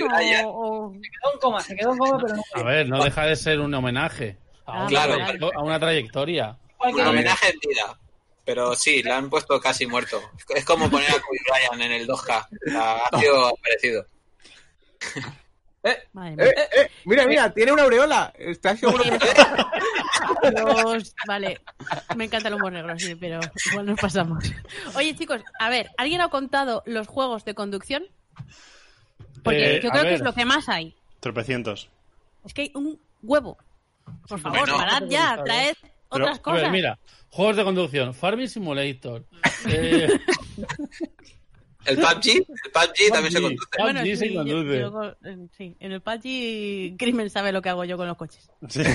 O- Se quedó en coma, se quedó en coma, pero no. A ver, no deja de ser un homenaje a, una, Claro. a una trayectoria. Un homenaje en vida. Pero sí, le han puesto casi muerto. Es como poner a Kobe Bryant en el 2K. O sea, ha sido parecido. Mía. Eh, eh, mira, mira, tiene una aureola. ¿Estás seguro que Los- Vale, me encanta el humor negro, sí, pero igual nos pasamos. Oye, chicos, a ver, ¿alguien ha contado los juegos de conducción? Porque Eh, yo a creo que es lo que más hay. Tropecientos. Es que hay un huevo. Por favor, Bueno. parad ya, traed otras A cosas. ver, mira, juegos de conducción, Farming Simulator. Eh, El PUBG, el PUBG también se PUBG. conduce. Bueno, PUBG sí, se conduce. yo con- en- sí, en el PUBG Crimen sabe lo que hago yo con los coches. Sí.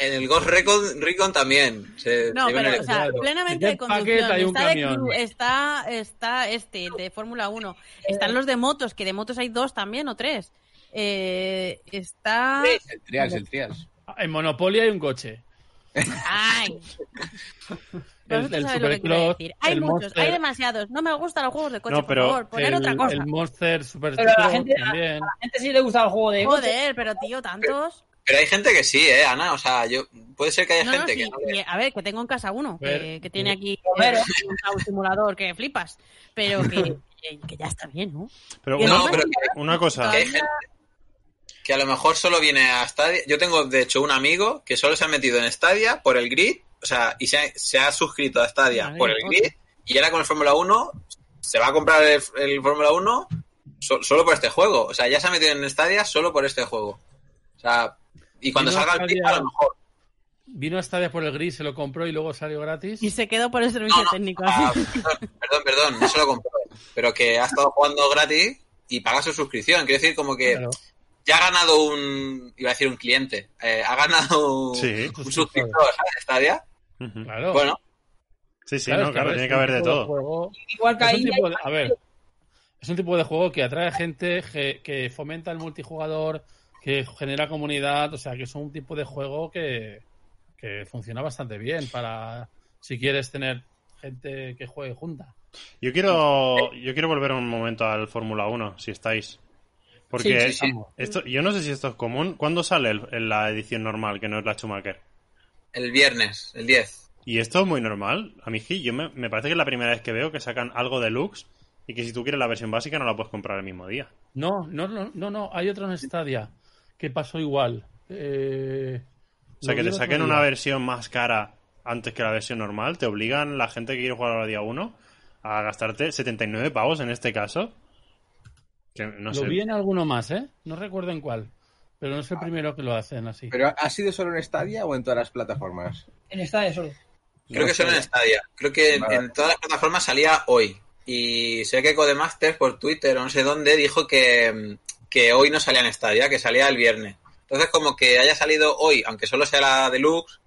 En el Ghost Recon, Recon también. Se, No, se pero, el- o sea, claro. plenamente En de conducción. hay un Está, de está, está este, de Fórmula 1. Están los de motos, que de motos hay dos también o tres. Eh, está... El Trials, el Trials. en Monopoly hay un coche. Hay el muchos, Monster. hay demasiados. No me gustan los juegos de coche, No, pero por favor. Poner el, otra cosa. el Monster Super Pero a la gente, a, a también. la gente sí le gusta el juego de coche. Joder, pero tío, tantos. Pero hay gente que sí, ¿eh, Ana? O sea, yo puede ser que haya No, no, gente sí, que no a ver, que tengo en casa uno, que, Ver, que tiene aquí Romero. eh, un auto simulador que flipas, pero que, ya está bien, ¿no? Pero una, No, además- pero que, una cosa. que hay gente que a lo mejor solo viene a Stadia. Yo tengo, de hecho, un amigo que solo se ha metido en Stadia por el grid, o sea, y se ha, se ha suscrito a Stadia por el grid, y ahora con el Fórmula 1 se va a comprar el, el Fórmula 1 so- solo por este juego. O sea, ya se ha metido en Stadia solo por este juego. O sea, y cuando salga el grid, a lo mejor. Vino a Stadia por el gris, se lo compró y luego salió gratis. Y se quedó por el servicio No, no, técnico. ah, perdón, perdón, perdón, no se lo compró. Pero que ha estado jugando gratis y paga su suscripción. Quiero decir, como que Claro. Ya ha ganado un, iba a decir un cliente, eh, ha ganado Sí. un suscriptor, ¿sabes? Stadia. Claro. Bueno, Sí, sí, Claro, no, claro, tiene que haber de todo. juego- Igual que Es un ahí. tipo de- a ver, es un tipo de juego que atrae gente, que, que fomenta el multijugador, que genera comunidad, o sea, que es un tipo de juego que, que funciona bastante bien para si quieres tener gente que juegue junta. Yo quiero, yo quiero volver un momento al Fórmula 1, si estáis. Porque Sí, sí, sí. esto, yo no sé si esto es común. ¿Cuándo sale el- en la edición normal, que no es la Schumacher? el viernes, el 10. Y esto es muy normal. A mí, yo me, me parece que es la primera vez que veo que sacan algo deluxe y que si tú quieres la versión básica no la puedes comprar el mismo día. No, no, no, no, no, hay otro en Stadia que pasó igual. Eh, O sea, que te saquen una versión más cara antes que la versión normal, te obligan la gente que quiere jugar a día 1 a gastarte 79 pavos en este caso. Que no lo sé. vi en alguno más, ¿eh? No recuerdo en cuál, pero no es el primero que lo hacen así. ¿Pero ha sido solo en Stadia o en todas las plataformas? En Stadia solo. Creo que solo en Stadia. Creo que en, Vale. en todas las plataformas salía hoy. Y sé que Codemasters por Twitter o no sé dónde dijo que, que hoy no salía en Stadia, que salía el viernes. Entonces, como que haya salido hoy, aunque solo sea la deluxe,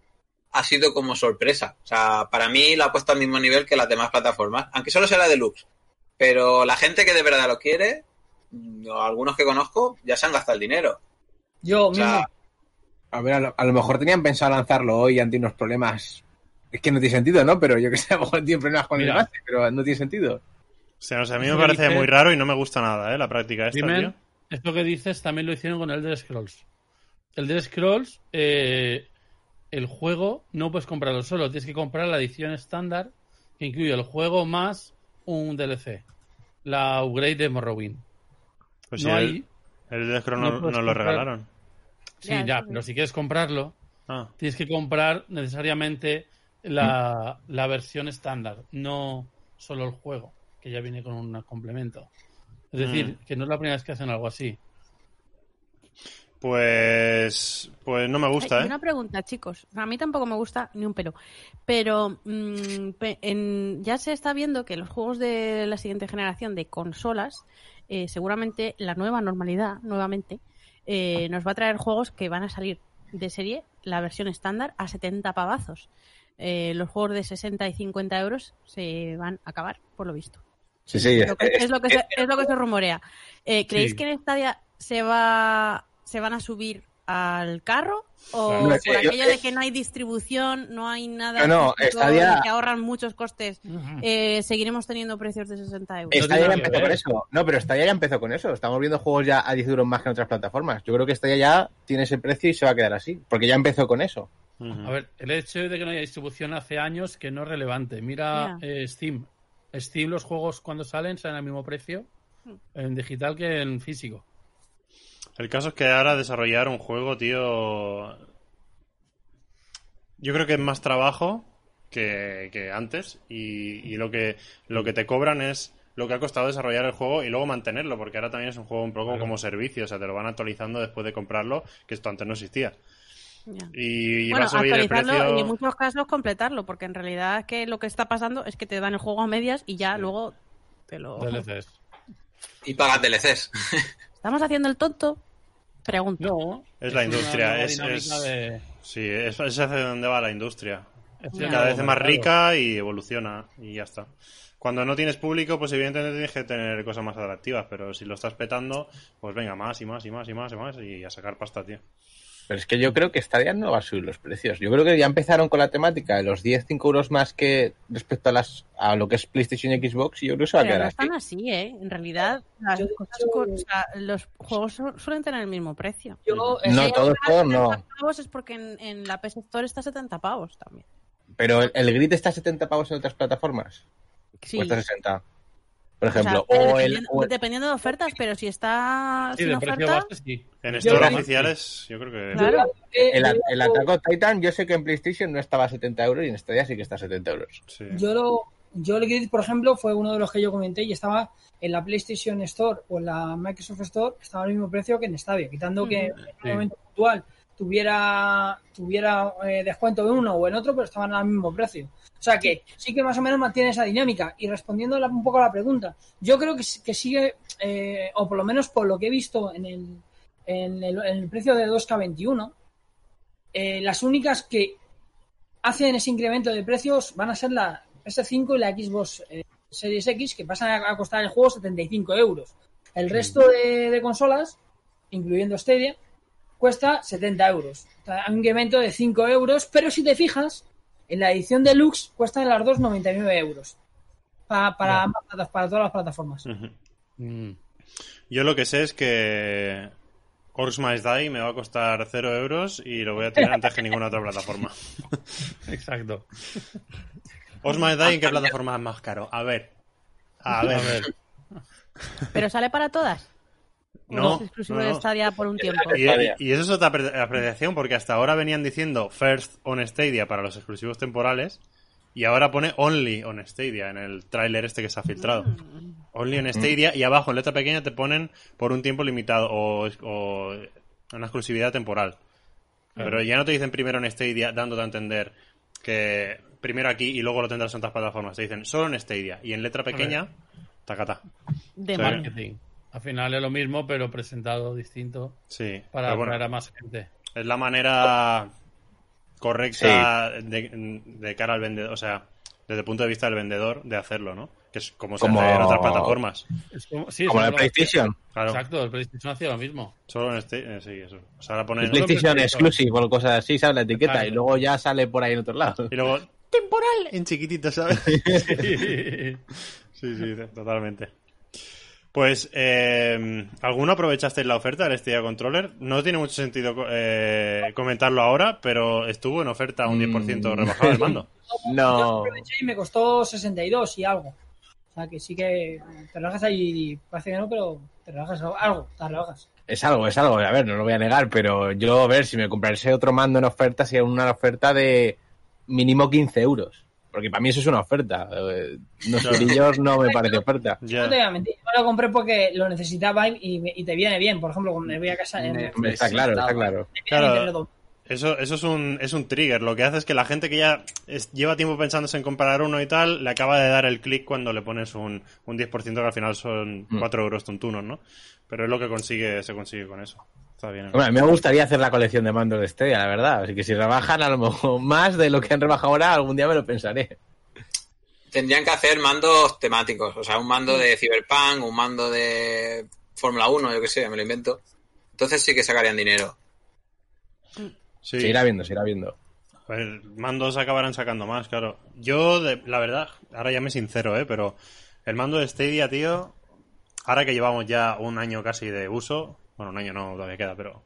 ha sido como sorpresa. O sea, para mí la ha puesto al mismo nivel que las demás plataformas, aunque solo sea la deluxe. Pero la gente que de verdad lo quiere, algunos que conozco, ya se han gastado el dinero. Yo O sea, mismo. A ver, a lo, a lo mejor tenían pensado lanzarlo hoy ante unos problemas. Es que no tiene sentido, ¿no? Pero yo que sé, a lo mejor tienen problemas con Mira. el base, pero no tiene sentido. O sea, o sea, a mí me parece dice- muy raro y no me gusta nada, ¿eh? La práctica esta, Crimen, tío. esto que dices también lo hicieron con Elder Scrolls. Elder Scrolls, eh, el juego no puedes comprarlo solo, tienes que comprar la edición estándar que incluye el juego más un DLC, la upgrade de Morrowind. Pues no si hay, el, el no nos lo regalaron. sí, Ya, ya, sí. pero si quieres comprarlo, Ah, tienes que comprar necesariamente la, la versión estándar, no solo el juego, que ya viene con un complemento. Es decir, Mm. que no es la primera vez que hacen algo así. pues, pues no me gusta, ¿eh? una pregunta, chicos. A mí tampoco me gusta ni un pelo. Pero mm, en- ya se está viendo que los juegos de la siguiente generación de consolas, eh, seguramente la nueva normalidad, nuevamente, eh, nos va a traer juegos que van a salir de serie, la versión estándar, a 70 pavazos. Eh, los juegos de 60 y 50 euros se van a acabar, por lo visto. Sí, sí, Es lo que, es- lo que se, es lo que se rumorea. ¿Creéis Sí. que en Stadia se va se van a subir al carro? ¿O. No, por aquello de que no hay distribución, no hay nada No, no, físico, Stadia- de que ahorran muchos costes, eh, seguiremos teniendo precios de 60 euros? Stadia ya empezó con eso. No, pero Stadia ya empezó con eso. Estamos viendo juegos ya a 10 euros más que en otras plataformas. Yo creo que Stadia ya tiene ese precio y se va a quedar así. Porque ya empezó con eso. A ver, el hecho de que no haya distribución hace años que no es relevante. Mira eh, Steam. Steam, los juegos cuando salen salen al mismo precio en digital que en físico. El caso es que ahora desarrollar un juego, tío. Yo creo que es más trabajo que, que antes. Y, y lo que lo que te cobran es lo que ha costado desarrollar el juego y luego mantenerlo, porque ahora también es un juego un poco como servicio, o sea, te lo van actualizando después de comprarlo, que esto antes no existía. Y, va Bueno, a subir el precio. y en muchos casos completarlo, porque en realidad es que lo que está pasando es que te dan el juego a medias y ya luego te lo... DLCs. Y pagas DLCs. ¿Estamos haciendo el tonto? Pregunto. No. Es la industria, es- es- de- Sí, es, es hacia donde va la industria. Cada vez es más rica y evoluciona y ya está. Cuando no tienes público, pues evidentemente tienes que tener cosas más atractivas, pero si lo estás petando, pues venga, más y más y más y más y más y a sacar pasta, tío. Pero es que yo creo que Stadia no va a subir los precios. Yo creo que ya empezaron con la temática de los 10, 5 euros más que respecto a las a lo que es PlayStation y Xbox y yo creo que se va a quedar no así. están así, ¿eh? En realidad, las Yo- cosas yo- co- o sea, los juegos su- suelen tener el mismo precio. Yo, No, ese- todos, todos no. 70 pavos es porque en, en la PS Store está 70 pavos también. Pero el, el grid está a 70 pavos en otras plataformas. Sí. A 60. Por O sea, ejemplo. O, el, dependiendo, o el- dependiendo de ofertas, pero si está Sí, sin de precio oferta, base sí. En stores oficiales, yo creo que... Claro. eh, el, el Attack on Titan, yo sé que en PlayStation no estaba a 70 euros y en Stadia sí que está a 70 euros. Sí. Yo, lo, yo el Grid, por ejemplo, fue uno de los que yo comenté y estaba en la PlayStation Store o en la Microsoft Store, estaba al mismo precio que en Stadia, quitando que en un momento puntual tuviera, tuviera eh, descuento en uno o en otro, pero estaban al mismo precio. O sea que sí que más o menos mantiene esa dinámica. Y respondiendo un poco a la pregunta, yo creo que, que sigue, eh, o por lo menos por lo que he visto en el, en el, en el precio de 2K21, eh, las únicas que hacen ese incremento de precios van a ser la PS5 y la Xbox eh, Series X, que pasan a, a costar el juego 75 euros. El resto de, de consolas, incluyendo Stadia, cuesta 70 euros. O sea, un incremento de 5 euros, pero si te fijas, en la edición deluxe cuestan las dos 99 euros. Pa- para, ambas para todas las plataformas. Mm. Yo lo que sé es que Orcs Must Die me va a costar 0 euros y lo voy a tener antes que ninguna otra plataforma. Exacto. Orcs Must Die, ¿en qué plataforma es más caro? A ver. A ver. A ver. pero sale para todas. ¿O No, es exclusivo no, de. Stadia por un tiempo. Y, y eso es otra apre- apreciación, porque hasta ahora venían diciendo First on Stadia para los exclusivos temporales, y ahora pone Only on Stadia en el tráiler este que se ha filtrado. Only on Stadia, y abajo en letra pequeña te ponen por un tiempo limitado o, o una exclusividad temporal. Pero ya no te dicen primero en Stadia, dándote a entender que primero aquí y luego lo tendrás en otras plataformas. Te dicen solo en Stadia, y en letra pequeña, tacata. De marketing. Marketing. Al final es lo mismo, pero presentado distinto Sí, para bueno. atraer a más gente. Es la manera correcta de, de cara al vendedor, o sea, desde el punto de vista del vendedor de hacerlo, ¿no? Que es como se Como- hace en otras plataformas. Es como, sí, Como es la de PlayStation. Claro, Exacto, el PlayStation hacía lo mismo. solo en este, eh, sí, eso. O sea, ahora El ponen PlayStation. Exclusive o cosas así, ¿sabes? La etiqueta. Claro. Y luego ya sale por ahí en otro lado. y luego temporal en chiquitito, ¿sabes? Sí. Sí, sí, totalmente. Pues, eh, ¿alguno aprovechasteis la oferta del Stadia Controller? No tiene mucho sentido eh, comentarlo ahora, pero estuvo en oferta un 10% Mm. rebajado el mando. Yo No. aproveché y me costó 62 y algo. O sea que sí que te relajas ahí, parece que no, pero te relajas algo, te relajas. Es algo, es algo. A ver, no lo voy a negar, pero yo, a ver, si me comprase otro mando en oferta, sería una oferta de mínimo 15 euros. Porque para mí eso es una oferta. Eh, Unos Claro. eurillos no me parece oferta. Ya. No te voy a mentir, yo lo compré porque lo necesitaba y, y te viene bien. Por ejemplo, cuando me voy a casa Está claro, está claro. Claro. Eso, eso es, un, es un trigger. Lo que hace es que la gente que ya es- lleva tiempo pensándose en comprar uno y tal, le acaba de dar el clic cuando le pones un, un 10% que al final son Mm. 4 euros tontunos, ¿no? Pero es lo que consigue se consigue con eso. Está bien. Bueno, a mí me gustaría hacer la colección de mandos de Stadia, la verdad. Así que si rebajan a lo mejor más de lo que han rebajado ahora, algún día me lo pensaré. Tendrían que hacer mandos temáticos, o sea, un mando de Cyberpunk, un mando de Fórmula 1, yo que sé, me lo invento. Entonces sí que sacarían dinero. Sí. Se irá viendo, se irá viendo. Ver, mandos acabarán sacando más, claro. Yo, de- la verdad, ahora ya me sincero, ¿eh? Pero el mando de Stadia, tío, ahora que llevamos ya un año casi de uso, bueno, un año no, todavía queda, pero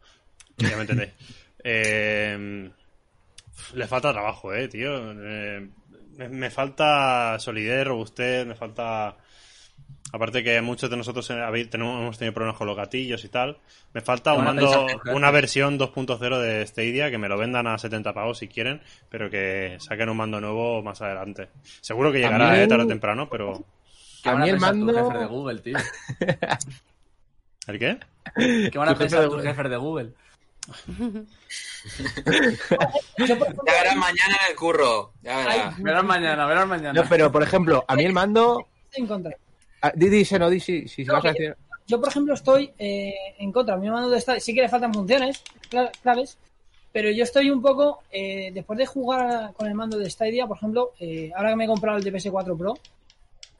ya me entendéis. Eh, le falta trabajo, ¿eh, tío? Eh, me, me falta solidez, robustez, me falta... Aparte que muchos de nosotros eh, habéis- tenemos, hemos tenido problemas con los gatillos y tal. Me falta un mando, una versión 2.0 de Stadia que me lo vendan a 70 pavos si quieren, pero que saquen un mando nuevo más adelante. Seguro que llegará, eh, tarde o temprano, pero... ¿Qué A mí el mando- de Google, tío? ¿El qué? ¿Qué van a Tu jefe pensar de tus Google. jefes de Google? Ya verás mañana en el curro. Ya verás. Verás mañana, verás mañana. No, pero por ejemplo, a mí el mando. estoy en contra. ah, Di, di, Seno, di, si, si No, vas a decir. Yo, por ejemplo, estoy eh, en contra. A mí me mando de esta, sí que le faltan funciones cla- claves, pero yo estoy un poco, eh, después de jugar con el mando de Stadia, por ejemplo, eh, ahora que me he comprado el de PS4 Pro,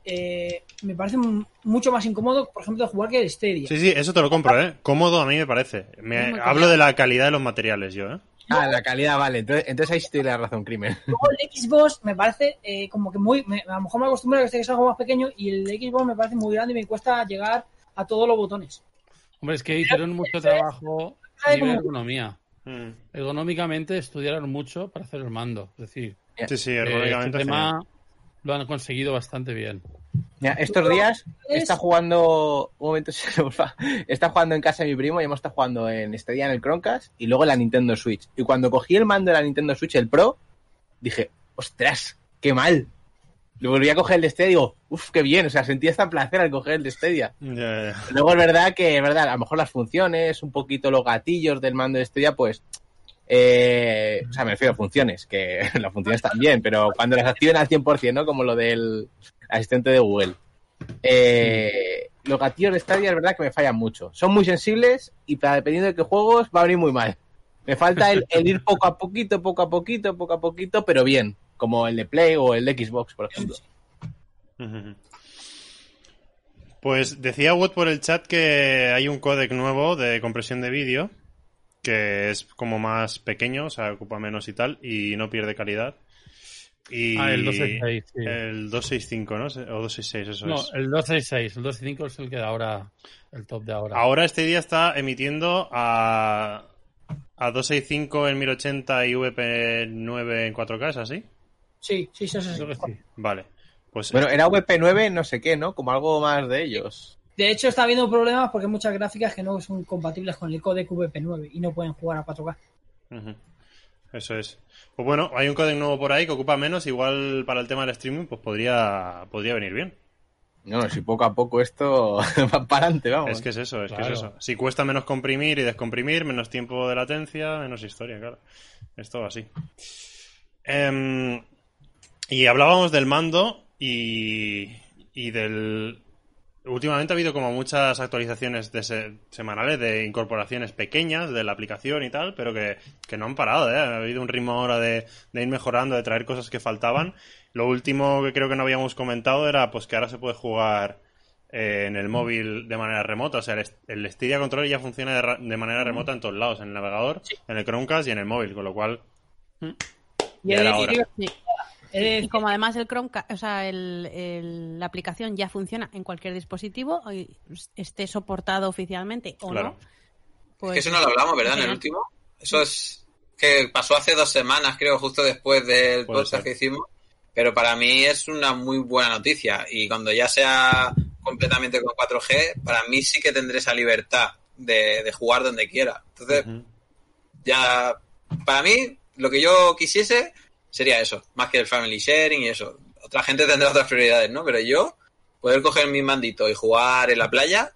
eh, me parece mucho más incómodo, por ejemplo, de jugar que el Stadia. Sí, sí, eso te lo compro, ¿eh? Cómodo a mí me parece. Me, hablo de la calidad de los materiales yo, ¿eh? Ah, la calidad, vale. Entonces, entonces ahí sí te doy la razón, crimen. Luego el Xbox me parece eh, como que muy, me- a lo mejor me acostumbro a que este es algo más pequeño y el Xbox me parece muy grande y me cuesta llegar a todos los botones. Hombre, es que hicieron mucho trabajo a nivel ergonomía. Mm. Ergonómicamente estudiaron mucho para hacer el mando. Es decir, Sí, sí, eh, ergonómicamente este genial. tema lo han conseguido bastante bien. Mira, estos días Es- está jugando. Un momento, se me va. Está jugando en casa de mi primo y hemos estado jugando en Stadia en el Chromecast y luego en la Nintendo Switch. Y cuando cogí el mando de la Nintendo Switch, el Pro, dije, ostras, qué mal. Lo volví a coger el de Stadia y digo, uff, qué bien. O sea, sentí hasta placer al coger el de Stadia. Luego es verdad que, es verdad, a lo mejor las funciones, un poquito los gatillos del mando de Stadia, pues. Eh, o sea, me refiero a funciones, que las funciones también, pero cuando las activen al 100%, ¿no? Como lo del asistente de Google. Eh, los gatillos de Stadia es verdad que me fallan mucho. Son muy sensibles y dependiendo de qué juegos va a venir muy mal. Me falta el, ir poco a poquito, poco a poquito, poco a poquito, pero bien. Como el de Play o el de Xbox, por ejemplo. Pues decía Wood por el chat que hay un códec nuevo de compresión de vídeo que es como más pequeño, o sea, ocupa menos y tal, y no pierde calidad. Y Ah, el 266, sí. El 265, ¿no? O 266, eso No, es. el 266, el 265 es el que da ahora, el top de ahora. Ahora este día está emitiendo a, a 265 en 1080 y VP9 en 4K, ¿es así? Sí, sí, sí, sí. sí. Creo que sí. Vale. Pues Bueno, era VP9, no sé qué, ¿no? Como algo más de ellos. De hecho, está habiendo problemas porque hay muchas gráficas que no son compatibles con el codec VP9 y no pueden jugar a 4K. Ujú. Eso es. Pues bueno, hay un códec nuevo por ahí que ocupa menos, igual para el tema del streaming, pues podría, podría venir bien. No, no, si poco a poco esto va para adelante, vamos. Es que es eso, es que es eso. Si cuesta menos comprimir y descomprimir, menos tiempo de latencia, menos historia, claro. Es todo así. Em, y hablábamos del mando y, y del... Últimamente ha habido como muchas actualizaciones de se- semanales de incorporaciones pequeñas de la aplicación y tal, pero que, que no han parado, ¿eh? Ha habido un ritmo ahora de, de ir mejorando, de traer cosas que faltaban. Lo último que creo que no habíamos comentado era pues que ahora se puede jugar eh, en el móvil de manera remota. O sea, el, el Stadia Controller ya funciona de, ra- de manera remota en todos lados, en el navegador, en el Chromecast y en el móvil, con lo cual Y Ya he Y como además el Chromecast, o sea, el- el- la aplicación ya funciona en cualquier dispositivo, esté soportado oficialmente o Claro. no, pues que eso no lo hablamos, ¿verdad? En el último. Eso es que pasó hace dos semanas, creo, justo después del Puede podcast ser. que hicimos. Pero para mí es una muy buena noticia. Y cuando ya sea completamente con 4G, para mí sí que tendré esa libertad de, de jugar donde quiera. Entonces, ya, para mí, lo que yo quisiese sería eso, más que el family sharing y eso. Otra gente tendrá otras prioridades, ¿no? Pero yo, poder coger mi mandito y jugar en la playa.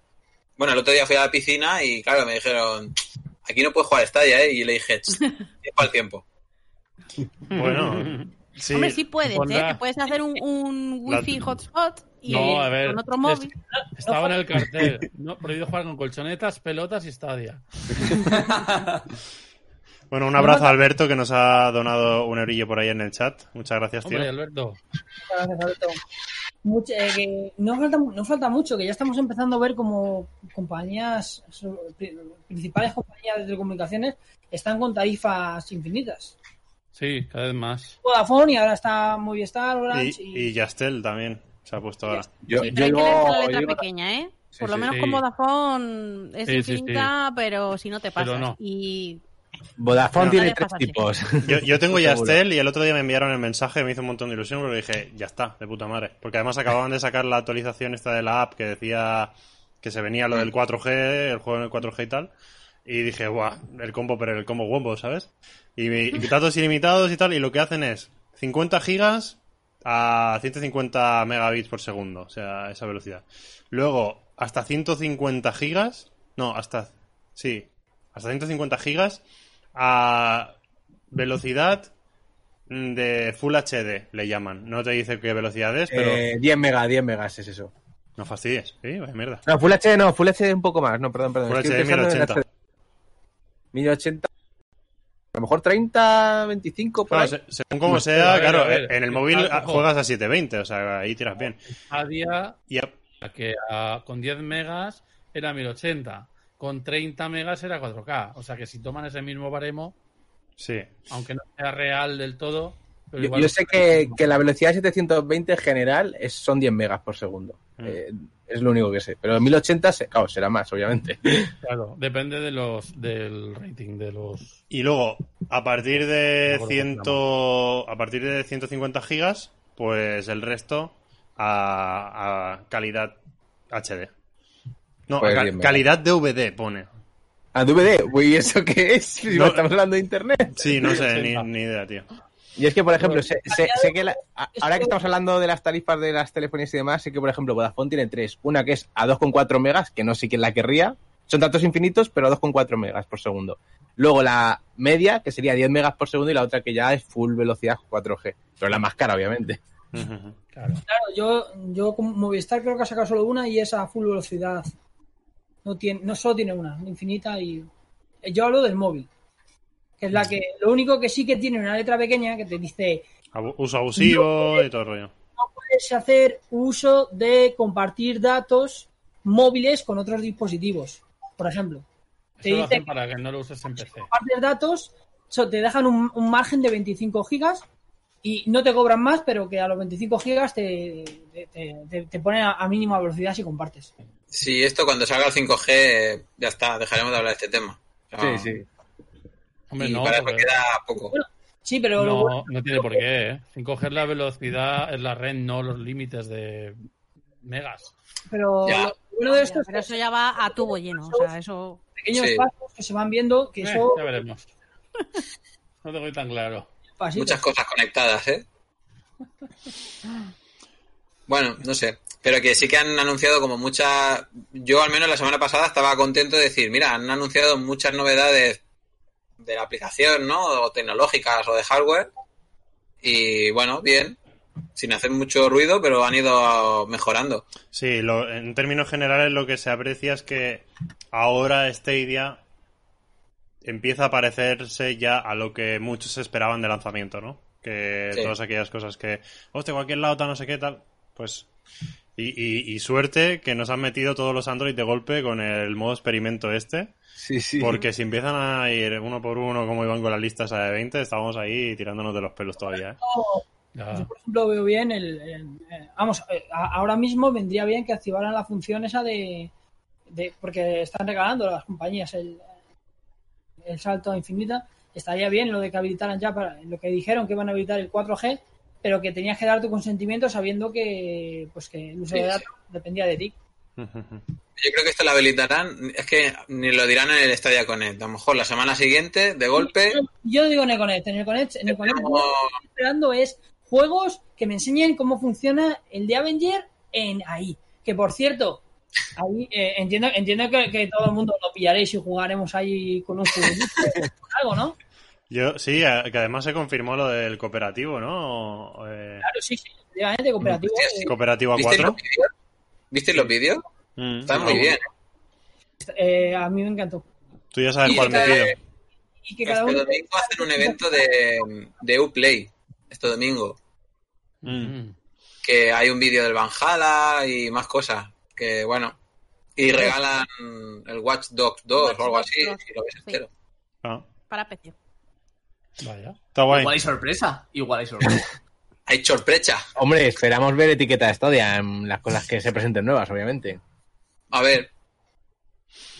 Bueno, el otro día fui a la piscina y, claro, me dijeron, aquí no puedes jugar Stadia, ¿eh? Y le dije, "Ch, es para el tiempo. Bueno, Sí, Hombre, sí puedes, ¿eh? Te puedes hacer un, un La- wifi hotspot y No, a ver, con otro es- móvil. Estaba en el cartel. No, prohibido jugar con colchonetas, pelotas y Stadia. Bueno, un abrazo a Alberto que nos ha donado un eurillo por ahí en el chat. Muchas gracias, tío. Hombre, Alberto. Gracias, Alberto. Mucho- eh, que no, falta, no falta mucho, que ya estamos empezando a ver como compañías, principales compañías de telecomunicaciones están con tarifas infinitas. Sí, cada vez más. Vodafone y ahora está Movistar, Orange Y, y, y Yastel también se ha puesto ahora. Yo, Sí, yo pero hay que digo- leerse la yo letra digo- pequeña, ¿eh? Sí, Por lo sí, menos sí. con Vodafone es Sí, sí, infinita, pero si no te pasas. no. Y Vodafone No, tiene tres tipos. Yo, yo tengo. Yastel y el otro día me enviaron el mensaje, me hizo un montón de ilusión porque dije, ya está, de puta madre. Porque además acababan de sacar la actualización esta de la app que decía que se venía lo del 4G, el juego en el 4G y tal. Y dije, guau, el combo, pero el combo wombo, ¿sabes? Y, y datos ilimitados y tal, y lo que hacen es 50 gigas a 150 megabits por segundo, o sea, esa velocidad. Luego, hasta 150 gigas, no, hasta, sí, hasta 150 gigas a velocidad de Full HD, le llaman. No te dice qué velocidad es, pero Eh, 10 megas, 10 megas es eso. no fastidies. Sí, vaya mierda. No, Full HD no, Full HD un poco más. No, perdón, perdón. Full Estoy HD pensando en 1080. HD. 1080. A lo mejor 30, 25 por Claro, ahí. se- según como No, sea, a ver, claro, a ver. en el móvil ojo. juegas a 720, o sea, ahí tiras bien. Stadia, Y a- que ah, con 10 megas era 1080. Con 30 megas era 4K. O sea que si toman ese mismo baremo, sí. aunque no sea real del todo. Pero Yo, igual yo sé que, que la velocidad 720 general es, son 10 megas por segundo. Mm. Eh, es lo único que sé. Pero en 1080, se- claro, será más, obviamente. Claro, depende de los del rating de los. Y luego, a partir de No, 100, a partir de 150 gigas, pues el resto a, a calidad HD. No, Pues ca- calidad DVD pone. ¿A DVD? Uy, ¿eso qué es? Si No. estamos hablando de internet. Sí, no sé, ni, ni idea, tío. Y es que, por ejemplo, sé, sé- sé que la- ahora que estamos hablando de las tarifas de las telefonías y demás, sé que, por ejemplo, Vodafone tiene tres. Una que es a 2,4 megas, que no sé quién la querría. Son datos infinitos, pero a 2,4 megas por segundo. Luego la media, que sería 10 megas por segundo, y la otra que ya es full velocidad 4G. Pero la más cara, obviamente. Claro. Claro, yo, yo con Movistar creo que ha sacado solo una y es a full velocidad. No, tiene, no solo tiene una, infinita y... Yo hablo del móvil, que es la que... Lo único que sí que tiene una letra pequeña que te dice Uso abusivo y todo el rollo. no puedes hacer uso de compartir datos móviles con otros dispositivos. Por ejemplo, te Eso lo dice hacen para que no lo uses en PC. compartes datos, te dejan un, un margen de 25 gigas y no te cobran más, pero que a los 25 gigas te, te, te- te ponen a, a mínima velocidad si compartes. Sí, esto cuando salga el 5G, eh, ya está, dejaremos de hablar de este tema. O sea, Sí, sí. Hombre, y no, para eso porque- queda poco. Sí, pero bueno- no, no tiene por qué. ¿eh? Sin coger la velocidad es la red, no los límites de megas. pero Ya. bueno de esto es pero eso ya va a tubo lleno. O sea, eso. pequeños Sí. pasos que se van viendo que Eh, eso ya veremos. No tengo tan claro. Pasitos. Muchas cosas conectadas, ¿eh? Bueno, no sé. Pero que sí que han anunciado como muchas... Yo al menos la semana pasada estaba contento de decir, mira, han anunciado muchas novedades de la aplicación, ¿no? O tecnológicas o de hardware. Y bueno, bien. Sin hacer mucho ruido, pero han ido mejorando. Sí, lo- en términos generales lo que se aprecia es que ahora Stadia empieza a parecerse ya a lo que muchos esperaban de lanzamiento, ¿no? Que Sí. todas aquellas cosas que, hostia, cualquier lado, tal, no sé qué, tal, pues... Y, y- y suerte que nos han metido todos los Android de golpe con el modo experimento este, Sí, sí. porque si empiezan a ir uno por uno como iban con las listas a de 20, estábamos ahí tirándonos de los pelos todavía, ¿eh? Yo, por ejemplo, veo bien el, el- eh, vamos, eh, a- ahora mismo vendría bien que activaran la función esa de, de- porque están regalando las compañías el, el salto a infinita. Estaría bien lo de que habilitaran ya para lo que dijeron que iban a habilitar el 4G, pero que tenías que dar tu consentimiento sabiendo que pues que el uso Sí, de sí. datos dependía de ti. Yo creo que esto lo habilitarán, es que ni lo dirán en el Stadia Connect. A lo mejor la semana siguiente, de golpe, Yo digo en el Connect, en el Connect, en el Connect lo que estoy esperando es juegos que me enseñen cómo funciona el de Avenger en ahí. Que por cierto, ahí eh, entiendo, entiendo que, que todo el mundo lo pillaréis y jugaremos ahí con un algo, ¿no? Yo, sí, que además se confirmó lo del cooperativo, ¿no? O, eh, Claro, sí, sí. Efectivamente, cooperativo. Sí. eh, cooperativo a ¿Visteis cuatro. los vídeos? ¿Visteis los vídeos? Mm. Están muy bien. eh, a mí me encantó. Tú ya sabes Y cuál. Y que cada Este uno. domingo hacen un evento de, de Uplay. Este domingo. Mm. Que hay un vídeo del Valhalla y más cosas. Que bueno. Y regalan el Watch Dogs 2 Watch o algo así, 2, si lo ves sí. entero. Ah, Para PC. Vaya. está guay. Igual hay sorpresa. Igual hay sorpresa. Hay sorpresa. Hombre, esperamos ver etiqueta de Stadia en las cosas que se presenten nuevas, obviamente. A ver,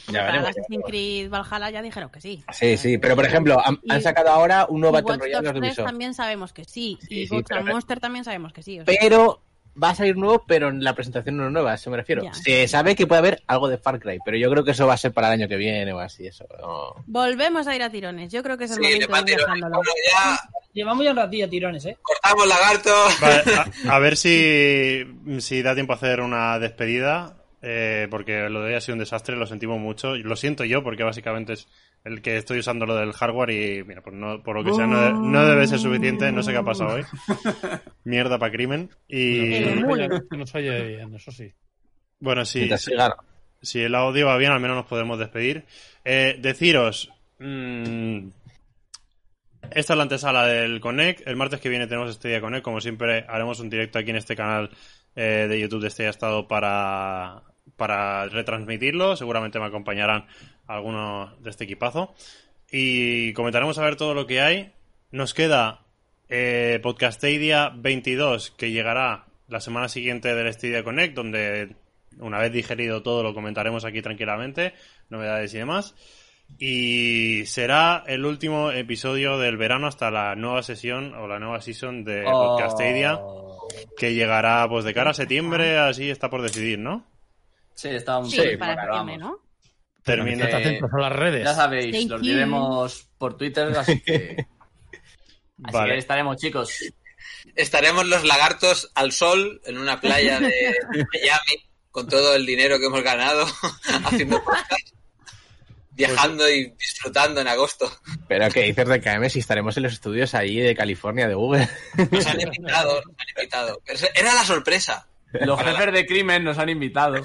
Ya Para. Assassin's Creed Valhalla ya dijeron que sí. Sí, sí, pero por ejemplo, han, Y- han sacado ahora un nuevo Y Battle Royale de 3 Ubisoft. también sabemos que sí. Sí, y sí, Monster también sabemos que sí. o sea, Pero va a salir nuevo, pero en la presentación no es nueva, a eso me refiero. Ya. Se sabe que puede haber algo de Far Cry, pero yo creo que eso va a ser para el año que viene o así, eso. no. Volvemos a ir a tirones. Yo creo que es el sí, momento de ir dejándolo. Ya Llevamos ya un ratillo tirones, ¿eh? cortamos lagarto. Vale, a, a ver si, si da tiempo a hacer una despedida, eh, porque lo de hoy ha sido un desastre, lo sentimos mucho. Lo siento yo, porque básicamente es el que estoy usando lo del hardware y, mira, pues no, por lo que sea, no, de- no debe ser suficiente, no sé qué ha pasado hoy. Mierda para crimen. Y El No, emule. que nos oye bien, eso sí. bueno, sí, siga- si el audio va bien, al menos nos podemos despedir. Eh, deciros, mm, esta es la antesala del Connect. El martes que viene tenemos este día Connect. Como siempre, haremos un directo aquí en este canal eh, de YouTube de este estado para, para retransmitirlo. Seguramente me acompañarán algunos de este equipazo. Y comentaremos a ver todo lo que hay. Nos queda eh, Podcastadia 22, que llegará la semana siguiente del Stadia Connect, donde una vez digerido todo lo comentaremos aquí tranquilamente, novedades y demás. Y será el último episodio del verano hasta la nueva sesión o la nueva season de Oh. Podcastadia, que llegará pues de cara a septiembre, así está por decidir, ¿no? Sí, está Sí, sí, para septiembre. ¿no? Atentos a las redes. Ya sabéis, Stay lo tuned. diremos por Twitter, así que, así Vale. que estaremos, chicos. Estaremos los lagartos al sol en una playa de Miami con todo el dinero que hemos ganado haciendo podcast, viajando y disfrutando en agosto. Pero ¿qué dices de KM si estaremos en los estudios ahí de California, de Google? Nos han invitado, nos han invitado. Pero era la sorpresa. Los jefes de crimen nos han invitado.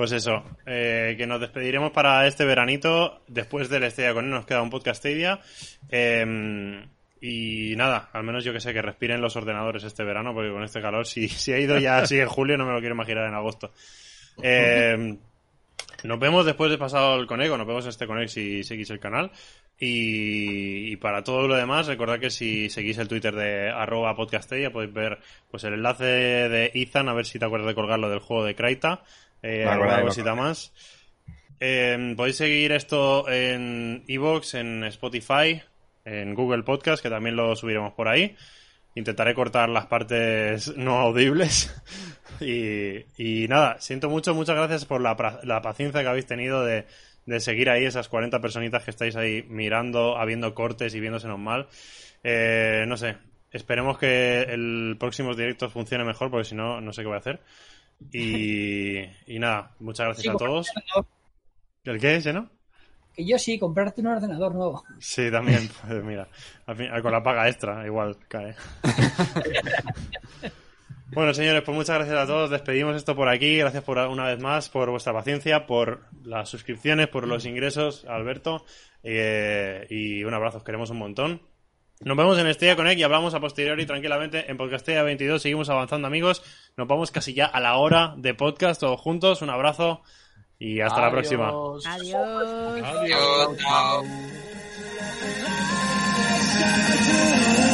Pues eso, eh, que nos despediremos para este veranito. Después del Stadia con él nos queda un podcast. Eh, y nada, al menos yo que sé, que respiren los ordenadores este verano, porque con este calor, si, si ha ido ya así en julio, no me lo quiero imaginar en agosto. Eh, nos vemos después de pasado el Conego, nos vemos este Connect si seguís el canal. Y, para todo lo demás, recordad que si seguís el Twitter de arroba podcastedia podéis ver pues el enlace de Ethan, a ver si te acuerdas de colgarlo del juego de Kraita. Eh, acuerdo alguna cosita más. Eh, podéis seguir esto en Evox, en Spotify, en Google Podcast, que también lo subiremos por ahí. Intentaré cortar las partes no audibles. Y, y nada, siento mucho, muchas gracias por la, la paciencia que habéis tenido de, de seguir ahí esas 40 personitas que estáis ahí mirando, habiendo cortes y viéndosenos mal. Eh, no sé, esperemos que el próximo directo funcione mejor, porque si no, no sé qué voy a hacer. Y, y nada, muchas gracias Sí, a todos. ¿El qué ese, no? Que yo sí, comprarte un ordenador nuevo. Sí, también. Pues mira, al fin- con la paga extra, igual cae. Bueno, señores, pues muchas gracias a todos. Despedimos esto por aquí. Gracias por una vez más por vuestra paciencia, por las suscripciones, por los ingresos, Alberto. Eh, y un abrazo, os queremos un montón. Nos vemos en Estrella Connect y hablamos a posteriori tranquilamente en Podcastella 22. Seguimos avanzando, amigos. Nos vamos casi ya a la hora de podcast todos juntos. Un abrazo y hasta la próxima. Adiós. Adiós. Adiós.